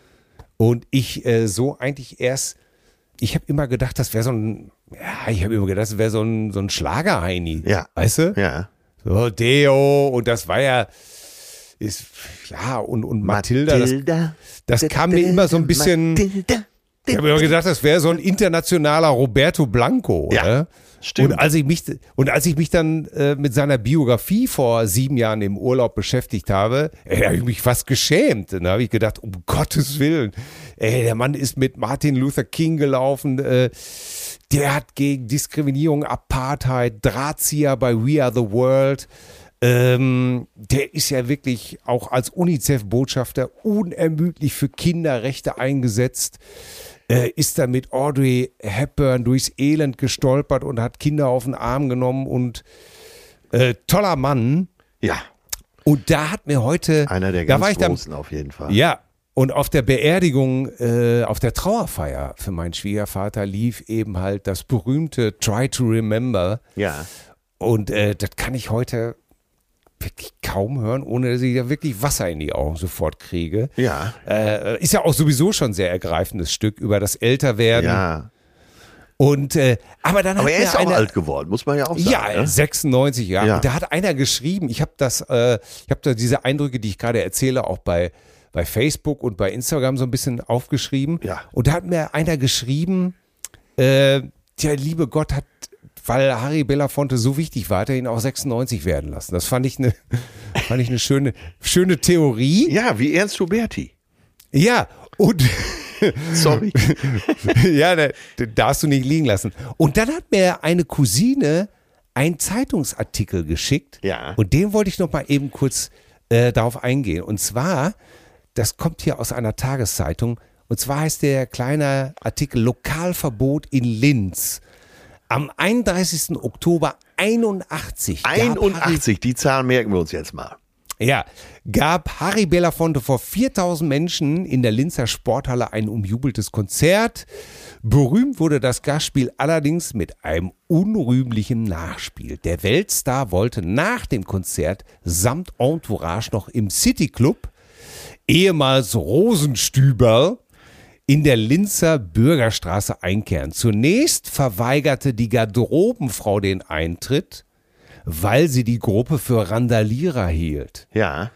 Und ich äh, so eigentlich erst, ich habe immer gedacht, das wäre so ein, ja, ich habe immer gedacht, das wäre so ein, so ein Schlager-Heini. Ja. Weißt du? Ja. So, Deo, und das war ja, ist, ja, und, und Matilda, Matilda. das, das kam mir immer so ein bisschen, Matilda. ich habe immer gedacht, das wäre so ein internationaler Roberto Blanco, Ja, oder? stimmt. Und als ich mich, und als ich mich dann äh, mit seiner Biografie vor sieben Jahren im Urlaub beschäftigt habe, da habe ich mich fast geschämt. Da habe ich gedacht, um Gottes Willen, ey, der Mann ist mit Martin Luther King gelaufen, äh, der hat gegen Diskriminierung, Apartheid, Drahtzieher bei We Are the World. Ähm, der ist ja wirklich auch als UNICEF-Botschafter unermüdlich für Kinderrechte eingesetzt äh, ist da mit Audrey Hepburn durchs Elend gestolpert und hat Kinder auf den Arm genommen und äh, toller Mann. Ja, Und da hat mir heute, einer der da ganz war ich dann, großen auf jeden Fall. ja, und auf der Beerdigung, äh, auf der Trauerfeier für meinen Schwiegervater lief eben halt das berühmte Try to Remember. Ja. Und äh, das kann ich heute wirklich kaum hören, ohne dass ich da wirklich Wasser in die Augen sofort kriege. Ja. Äh, ist ja auch sowieso schon ein sehr ergreifendes Stück über das Älterwerden. Ja. Und äh, aber dann Aber hat er ist auch einer, alt geworden, muss man ja auch sagen. Ja, ne? 96 Jahre. Ja. Und da hat einer geschrieben, ich habe das, äh, ich habe da diese Eindrücke, die ich gerade erzähle, auch bei, bei Facebook und bei Instagram so ein bisschen aufgeschrieben. Ja. Und da hat mir einer geschrieben, äh, der liebe Gott hat, weil Harry Belafonte so wichtig war, hat er ihn auch 96 werden lassen. Das fand ich eine, fand ich eine schöne, schöne Theorie. Ja, wie Ernst Huberti. Ja, und Sorry. ja, da, da darfst du nicht liegen lassen. Und dann hat mir eine Cousine einen Zeitungsartikel geschickt. Ja. Und den wollte ich noch mal eben kurz äh, darauf eingehen. Und zwar, das kommt hier aus einer Tageszeitung. Und zwar heißt der kleine Artikel Lokalverbot in Linz. Am 31. Oktober 81. gab Harry 81, die Zahl merken wir uns jetzt mal. ja, gab Harry Belafonte vor 4000 Menschen in der Linzer Sporthalle ein umjubeltes Konzert. Berühmt wurde das Gastspiel allerdings mit einem unrühmlichen Nachspiel. Der Weltstar wollte nach dem Konzert samt Entourage noch im City Club, ehemals Rosenstüberl, in der Linzer Bürgerstraße einkehren. Zunächst verweigerte die Garderobenfrau den Eintritt, weil sie die Gruppe für Randalierer hielt. Ja.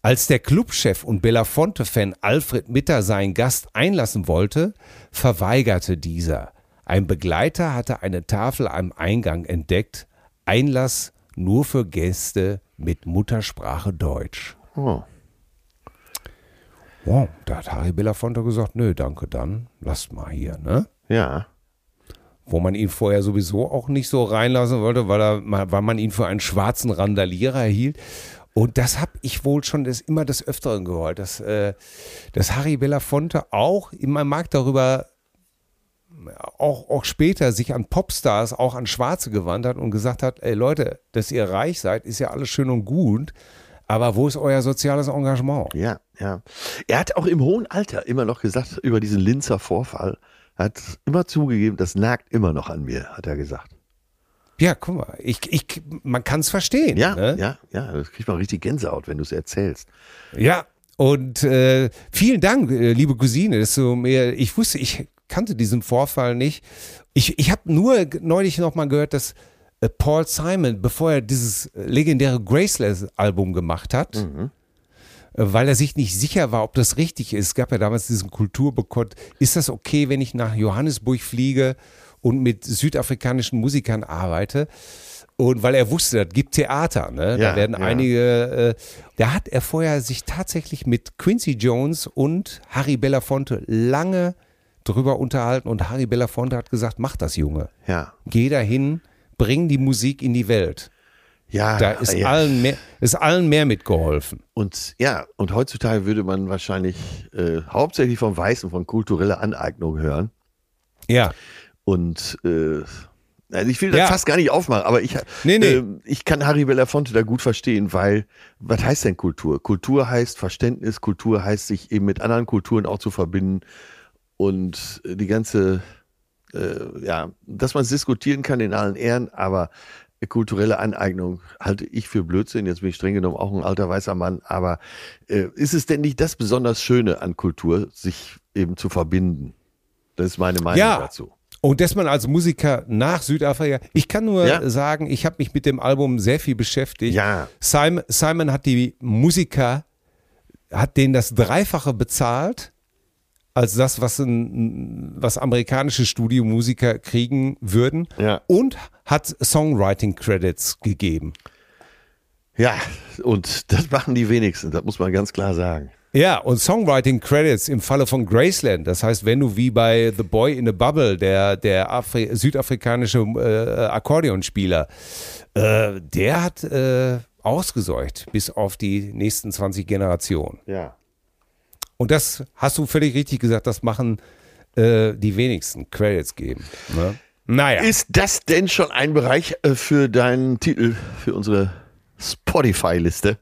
Als der Clubchef und Belafonte-Fan Alfred Mitter seinen Gast einlassen wollte, verweigerte dieser. Ein Begleiter hatte eine Tafel am Eingang entdeckt. Einlass nur für Gäste mit Muttersprache Deutsch. Oh. Wow, da hat Harry Belafonte gesagt, nö, danke dann, lasst mal hier, ne? Ja. Wo man ihn vorher sowieso auch nicht so reinlassen wollte, weil, er, weil man ihn für einen schwarzen Randalierer hielt. Und das habe ich wohl schon das, immer des Öfteren gehört, dass, äh, dass Harry Belafonte auch, man mag darüber auch, auch später sich an Popstars, auch an Schwarze gewandt hat und gesagt hat, ey Leute, dass ihr reich seid, ist ja alles schön und gut, aber wo ist euer soziales Engagement? Ja, ja. Er hat auch im hohen Alter immer noch gesagt über diesen Linzer Vorfall, hat immer zugegeben, das nagt immer noch an mir, hat er gesagt. Ja, guck mal, ich, ich, man kann es verstehen. Ja, ne? ja, ja, das kriegt man richtig Gänsehaut, wenn du es erzählst. Ja, und äh, vielen Dank, äh, liebe Cousine, dass du mir, ich wusste, ich kannte diesen Vorfall nicht. Ich, ich habe nur neulich noch mal gehört, dass Paul Simon, bevor er dieses legendäre Graceless-Album gemacht hat, äh, weil er sich nicht sicher war, ob das richtig ist, gab ja damals diesen Kulturbekott, ist das okay, wenn ich nach Johannesburg fliege und mit südafrikanischen Musikern arbeite? Und weil er wusste, das gibt Theater, ne? Ja, da werden ja. einige, äh, da hat er vorher sich tatsächlich mit Quincy Jones und Harry Belafonte lange drüber unterhalten und Harry Belafonte hat gesagt, mach das Junge. Ja. Geh dahin, bring die Musik in die Welt. Ja, Da ist, ja. allen, mehr, ist allen mehr mitgeholfen. Und ja, und heutzutage würde man wahrscheinlich äh, hauptsächlich vom Weißen von kultureller Aneignung hören. Ja. Und äh, also ich will das Ja. fast gar nicht aufmachen, aber ich, Nee, nee. ähm, ich kann Harry Belafonte da gut verstehen, weil was heißt denn Kultur? Kultur heißt Verständnis, Kultur heißt sich eben mit anderen Kulturen auch zu verbinden und äh, die ganze, äh, ja, dass man es diskutieren kann in allen Ehren, aber kulturelle Aneignung halte ich für Blödsinn. Jetzt bin ich streng genommen auch ein alter weißer Mann. Aber äh, ist es denn nicht das besonders Schöne an Kultur, sich eben zu verbinden? Das ist meine Meinung Ja. dazu. Und dass man als Musiker nach Südafrika, ich kann nur Ja. sagen, ich habe mich mit dem Album sehr viel beschäftigt. Ja. Simon, Simon hat die Musiker, hat denen das Dreifache bezahlt, als das, was, ein, was amerikanische Studiomusiker kriegen würden. Ja. Und hat Songwriting-Credits gegeben. Ja, und das machen die wenigsten, das muss man ganz klar sagen. Ja, und Songwriting Credits im Falle von Graceland. Das heißt, wenn du wie bei The Boy in a Bubble, der, der Afri südafrikanische äh, Akkordeonspieler, äh, der hat äh, ausgesorgt bis auf die nächsten 20 Generationen. Ja. Und das hast du völlig richtig gesagt, das machen äh, die wenigsten Credits geben. Ne? Naja. Ist das denn schon ein Bereich äh, für deinen Titel, für unsere Spotify-Liste?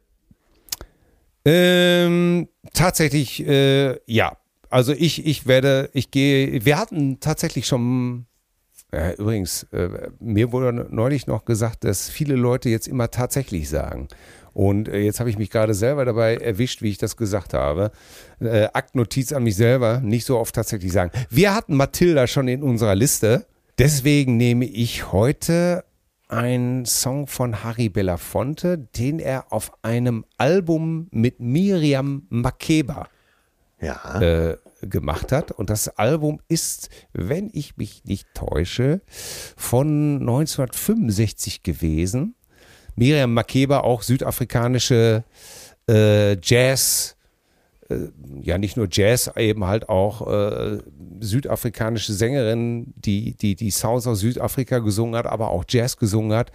Ähm, tatsächlich, äh, ja. Also ich, ich werde, ich gehe, wir hatten tatsächlich schon, äh, übrigens, äh, mir wurde neulich noch gesagt, dass viele Leute jetzt immer tatsächlich sagen. Und äh, jetzt habe ich mich gerade selber dabei erwischt, wie ich das gesagt habe. Äh, Aktnotiz an mich selber, nicht so oft tatsächlich sagen. Wir hatten Matilda schon in unserer Liste. Deswegen nehme ich heute einen Song von Harry Belafonte, den er auf einem Album mit Miriam Makeba Ja. äh, gemacht hat. Und das Album ist, wenn ich mich nicht täusche, von 1965 gewesen. Miriam Makeba, auch südafrikanische äh, Jazz, äh, ja nicht nur Jazz, eben halt auch äh, südafrikanische Sängerin, die, die die Sounds aus Südafrika gesungen hat, aber auch Jazz gesungen hat.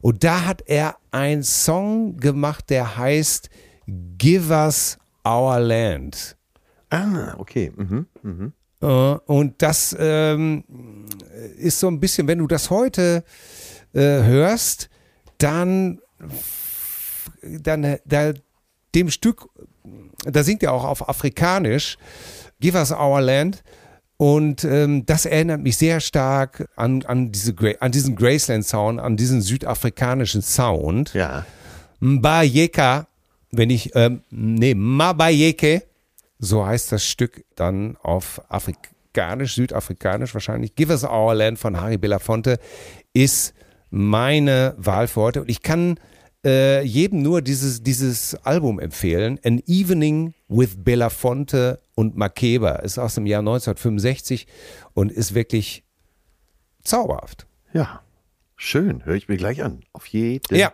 Und da hat er einen Song gemacht, der heißt Give Us Our Land. Ah, okay. Mhm. Mhm. Äh, Und das ähm, ist so ein bisschen, wenn du das heute äh, hörst, dann, dann da, dem Stück, da singt er auch auf Afrikanisch, Give us our land. Und ähm, das erinnert mich sehr stark an, an, diese, an diesen Graceland-Sound, an diesen südafrikanischen Sound. Ja. Mbayeka, wenn ich, ähm, nee, Mabayeke, so heißt das Stück dann auf Afrikanisch, Südafrikanisch wahrscheinlich. Give Us Our Land von Harry Belafonte ist meine Wahl für heute. Und ich kann äh, jedem nur dieses, dieses Album empfehlen. An Evening with Belafonte und Makeba ist aus dem Jahr 1965 und ist wirklich zauberhaft. Ja. Schön. Höre ich mir gleich an. Auf jeden. Ja,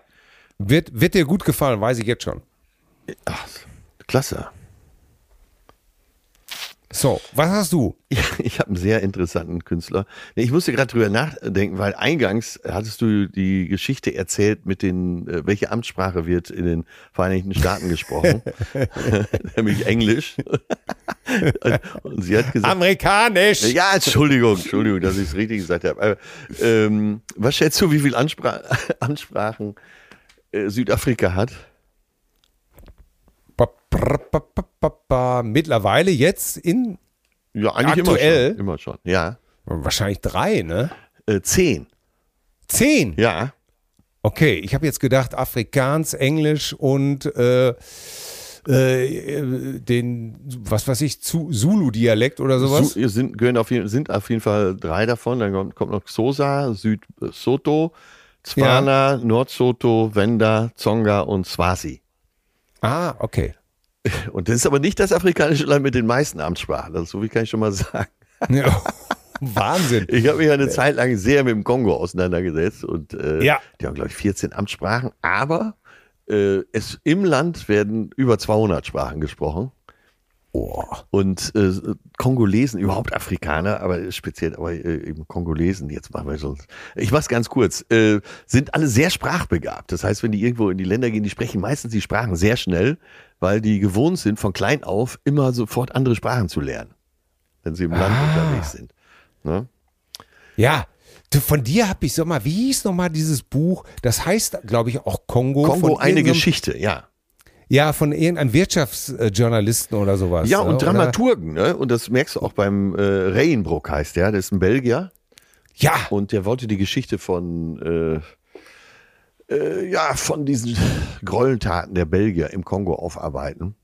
wird, wird dir gut gefallen, weiß ich jetzt schon. Ach, klasse. So, was hast du? Ja, ich habe einen sehr interessanten Künstler. Ich musste gerade drüber nachdenken, weil eingangs hattest du die Geschichte erzählt mit den, äh, welche Amtssprache wird in den Vereinigten Staaten gesprochen, nämlich Englisch. Und sie hat gesagt, Amerikanisch. ja, Entschuldigung, Entschuldigung, dass ich es richtig gesagt habe. Aber, ähm, was schätzt du, wie viele Anspra Ansprachen äh, Südafrika hat? Mittlerweile jetzt in Ja, eigentlich Aktuell? immer schon. Immer schon. Ja. wahrscheinlich drei, ne? Äh, zehn. Zehn. Ja. Okay, ich habe jetzt gedacht Afrikaans, Englisch und äh, äh, den, was weiß ich, Zu- Zulu-Dialekt oder sowas. Su sind, gehören auf jeden, sind auf jeden Fall drei davon. Dann kommt, kommt noch Xhosa, Südsoto, Tswana, Nordsoto, Wenda, Zonga und Swazi. ah, okay. Und das ist aber nicht das afrikanische Land mit den meisten Amtssprachen. Das, so viel kann ich schon mal sagen. Ja. Wahnsinn. Ich habe mich eine Zeit lang sehr mit dem Kongo auseinandergesetzt und äh, Ja. die haben, glaube ich, 14 Amtssprachen, aber äh, es, im Land werden über 200 Sprachen gesprochen. Oh. Und äh, Kongolesen, überhaupt Afrikaner, aber speziell aber äh, eben Kongolesen, jetzt machen wir schon. Ich mach's ganz kurz, äh, sind alle sehr sprachbegabt. Das heißt, wenn die irgendwo in die Länder gehen, die sprechen meistens die Sprachen sehr schnell, weil die gewohnt sind, von klein auf immer sofort andere Sprachen zu lernen, wenn sie im Land unterwegs sind. Ne? Ja. Von dir habe ich so mal, wie hieß nochmal dieses Buch? Das heißt, glaube ich, auch Kongo. Kongo, eine Geschichte, ja. Ja, von irgendeinem Wirtschaftsjournalisten oder sowas. Ja, ne? und Oder- Dramaturgen, ne? Und das merkst du auch beim äh, Reyenbrock heißt der, der ist ein Belgier. Ja, Und der wollte die Geschichte von, äh, äh, ja, von diesen Gräueltaten der Belgier im Kongo aufarbeiten.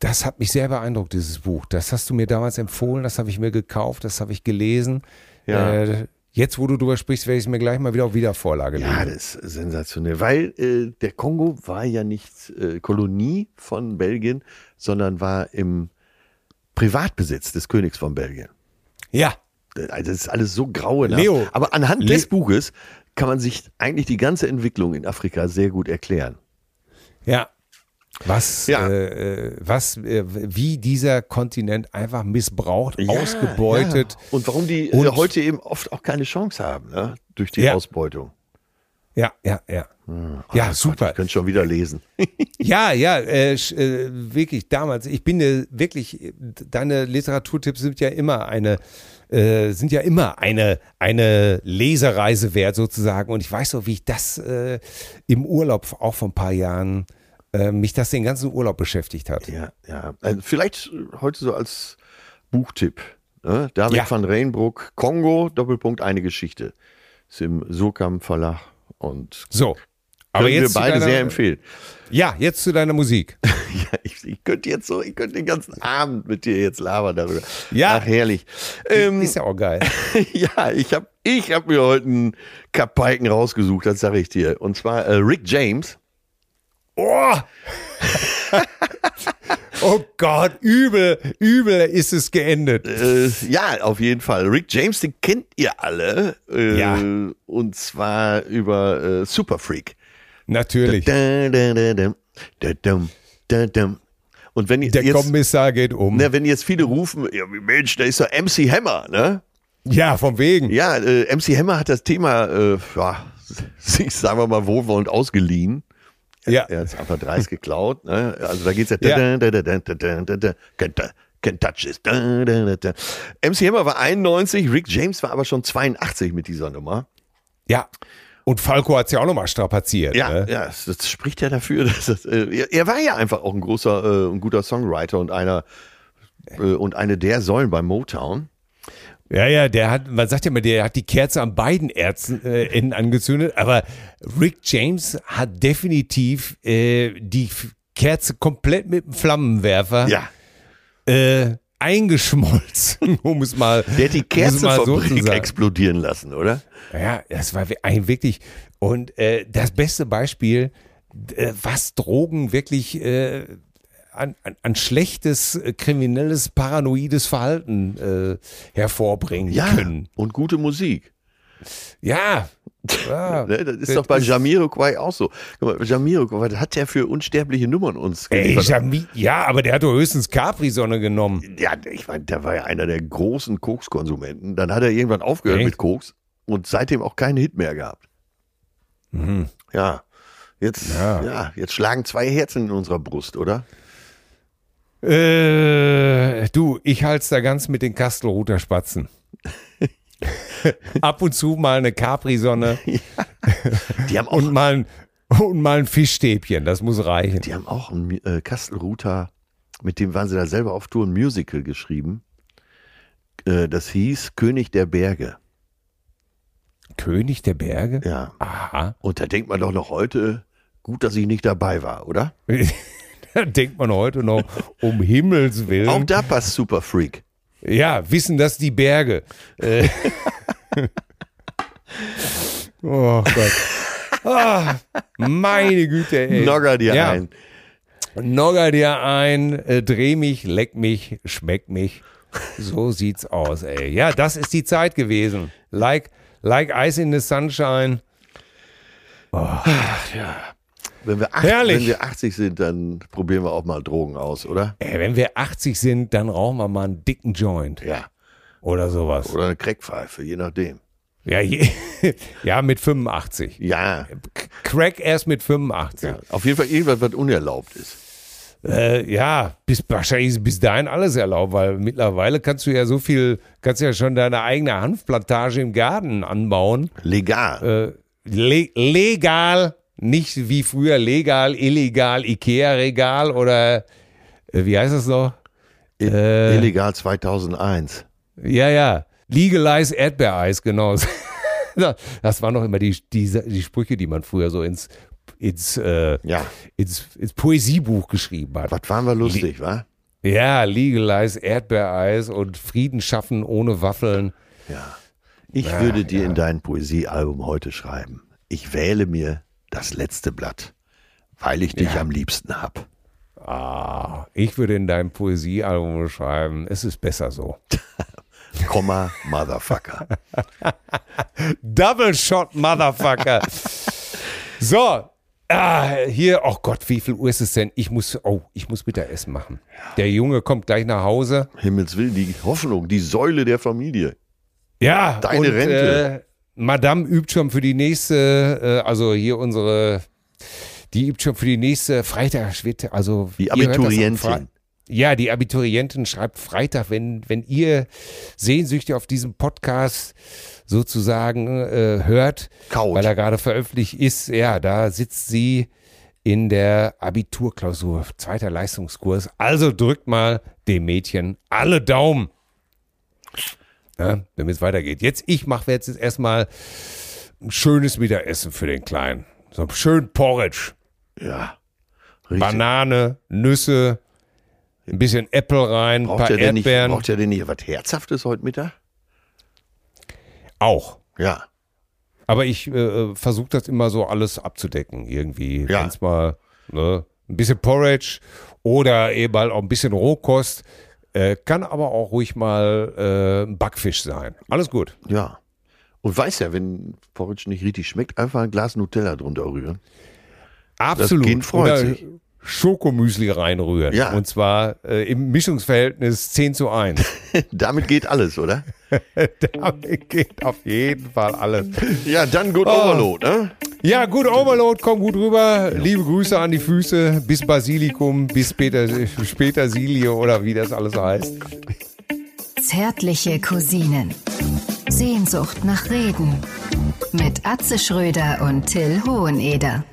Das hat mich sehr beeindruckt, dieses Buch. Das hast du mir damals empfohlen, das habe ich mir gekauft, das habe ich gelesen. Ja. Äh, jetzt, wo du drüber sprichst, werde ich es mir gleich mal wieder auf Wiedervorlage legen. Ja, das ist sensationell, weil äh, der Kongo war ja nicht äh, Kolonie von Belgien, sondern war im Privatbesitz des Königs von Belgien. ja. Also das ist alles so grauenhaft. Leo. Aber anhand Le- des Buches kann man sich eigentlich die ganze Entwicklung in Afrika sehr gut erklären. Ja. Was, Ja. Äh, äh, was, äh, wie dieser Kontinent einfach missbraucht, ausgebeutet. Ja. Und warum die äh, Und- heute eben oft auch keine Chance haben, ne? durch die Ja. Ausbeutung. Ja, ja, ja. Oh ja, Gott, super. Ich könnte schon wieder lesen. Ja, ja, äh, äh, wirklich damals. Ich bin äh, wirklich, deine Literaturtipps sind ja immer eine, äh, sind ja immer eine, eine Lesereise wert sozusagen. Und ich weiß so, wie ich das im Urlaub auch vor ein paar Jahren, äh, mich das den ganzen Urlaub beschäftigt hat. Ja, ja. Also vielleicht heute so als Buchtipp. Ne? David Ja. van Reenbroek, Kongo, Doppelpunkt, eine Geschichte. Ist im Surkamp Verlag und So. Aber jetzt wir beide deiner, sehr empfehlen. Ja, jetzt zu deiner Musik. Ja, ich, ich könnte jetzt so, ich könnte den ganzen Abend mit dir jetzt labern darüber. Ja. Ach, herrlich. Ähm, Ist ja auch geil. ja, ich habe ich hab mir heute einen Kapaiken rausgesucht, das sage ich dir. Und zwar äh, Rick James. Oh! oh Gott, übel, übel ist es geendet. Äh, ja, auf jeden Fall. Rick James, den kennt ihr alle. Äh, Ja. Und zwar über äh, Super Freak. Natürlich. Da, da, da. Und wenn Der jetzt, Kommissar geht um. na, wenn jetzt viele rufen, ja, Mensch, da ist doch MC Hammer, ne? Ja, von wegen. Ja, äh, MC Hammer hat das Thema, äh, ja, sich, sagen wir mal, wohlwollend ausgeliehen. Ja. Er hat es einfach dreist geklaut. Ne? Also da geht's ja. Ja. Can't touch da. MC Hammer war 91, Rick James war aber schon 82 mit dieser Nummer. Ja. Und Falco hat es ja auch nochmal strapaziert. Ja, ne? ja das, das spricht ja dafür, dass das, äh, er, er war ja einfach auch ein großer, äh, ein guter Songwriter und einer äh, und eine der Säulen bei Motown. Ja, ja, der hat, man sagt ja immer, der hat die Kerze an beiden Ärzten, äh, Enden angezündet, aber Rick James hat definitiv äh, die Kerze komplett mit dem Flammenwerfer Ja, äh, eingeschmolzen, um es mal, der hat die so Kerzenfabrik sagen. explodieren lassen, oder? Ja, das war ein wirklich. Und äh, das beste Beispiel, äh, was Drogen wirklich an, an, an schlechtes, äh, kriminelles, paranoides Verhalten äh, hervorbringen Ja, können. und gute Musik. Ja. ja. Ne, das ist doch bei Jamiroquai auch so. Guck mal, Jamiroquai, was hat der für unsterbliche Nummern uns Ey? Jami, ja, aber der hat doch höchstens Capri-Sonne genommen. ja, ich meine, der war ja einer der großen Kokskonsumenten. Dann hat er irgendwann aufgehört Echt? mit Koks und seitdem auch keinen Hit mehr gehabt. Ja, jetzt, Ja. ja. jetzt schlagen zwei Herzen in unserer Brust, oder? Äh, du, ich halte da ganz mit den Kastelruther Spatzen. Ab und zu mal eine Capri-Sonne Die haben auch, und mal ein, und mal ein Fischstäbchen, das muss reichen. die haben auch ein äh, Kastelruther, mit dem waren sie da selber auf Tour, ein Musical geschrieben. Äh, das hieß König der Berge. König der Berge? Ja. Aha. Und da denkt man doch noch heute, gut, dass ich nicht dabei war, oder? denkt man heute noch, um Himmels Willen. Auch da passt Super Freak. Ja, wissen das die Berge. Äh. oh Gott. Ah, meine Güte, ey. Nogger dir ja. ein. Nogger dir ein, äh, dreh mich, leck mich, schmeck mich. So sieht's aus, ey. Ja, das ist die Zeit gewesen. Like, like Ice in the Sunshine. Wenn wir, acht, Herrlich. wenn wir 80 sind, dann probieren wir auch mal Drogen aus, oder? Ey, wenn wir 80 sind, dann rauchen wir mal einen dicken Joint Ja. oder sowas. Oder eine Crackpfeife, je nachdem. Ja, je, ja mit 85. Ja. Crack erst mit 85. ja. Auf jeden Fall irgendwas, was unerlaubt ist. Äh, ja, bis, wahrscheinlich ist bis dahin alles erlaubt, weil mittlerweile kannst du ja so viel, kannst ja schon deine eigene Hanfplantage im Garten anbauen. Legal. Äh, le legal, nicht wie früher legal, illegal, Ikea-Regal oder äh, wie heißt das noch? Äh. Illegal 2001. Ja, ja, legalize Erdbeereis, genau. Das waren noch immer die, die, die Sprüche, die man früher so ins, ins, äh, Ja. ins, ins Poesiebuch geschrieben hat. Was waren wir lustig, wa? Ja, legalize Erdbeereis und Frieden schaffen ohne Waffeln. Ja. Ich würde dir in dein Poesiealbum heute schreiben. Ich wähle mir das letzte Blatt, weil ich dich am liebsten hab. Ah, ich würde in deinem Poesiealbum schreiben, es ist besser so. Komma, Motherfucker. Double Shot, Motherfucker. so, ah, hier, oh Gott, wie viel Uhr ist es denn? Ich muss, oh, ich muss Mittagessen machen. Der Junge kommt gleich nach Hause. Himmels Willen, die Hoffnung, die Säule der Familie. Ja, Deine und, Rente. Äh, Madame übt schon für die nächste, äh, also hier unsere, die übt schon für die nächste Freitag, wird, also Die Abiturientin. Ja, die Abiturientin schreibt Freitag, wenn, wenn ihr sehnsüchtig auf diesem Podcast sozusagen äh, hört, Kaut. weil er gerade veröffentlicht ist, ja, da sitzt sie in der Abiturklausur, zweiter Leistungskurs. Also drückt mal dem Mädchen alle Daumen. Ja, damit es weitergeht. Jetzt, ich mache jetzt erstmal ein schönes Mittagessen für den Kleinen. So schön Porridge. Ja. Richtig. Banane, Nüsse, ein bisschen Äpfel rein, ein Braucht paar der, denn nicht, Erdbeeren. braucht der denn nicht was Herzhaftes heute Mittag? auch. Ja. Aber ich äh, versuche das immer so alles abzudecken irgendwie. Ja. Wenn's mal ne, ein bisschen Porridge oder eben halt auch ein bisschen Rohkost. Äh, kann aber auch ruhig mal äh, ein Backfisch sein. Alles gut. Ja. Und weiß ja, wenn Porridge nicht richtig schmeckt, einfach ein Glas Nutella drunter rühren. Absolut. Kind freut Oder sich. Schokomüsli reinrühren. Ja. Und zwar äh, im Mischungsverhältnis 10 zu 1. Damit geht alles, oder? Damit geht auf jeden Fall alles. Ja, dann Good Oh. Overload, ne? Ja, gut, Overload, komm gut rüber. Liebe Grüße an die Füße. Bis Basilikum, bis Peter, Petersilie oder wie das alles heißt. Zärtliche Cousinen. Sehnsucht nach Reden. Mit Atze Schröder und Till Hoheneder.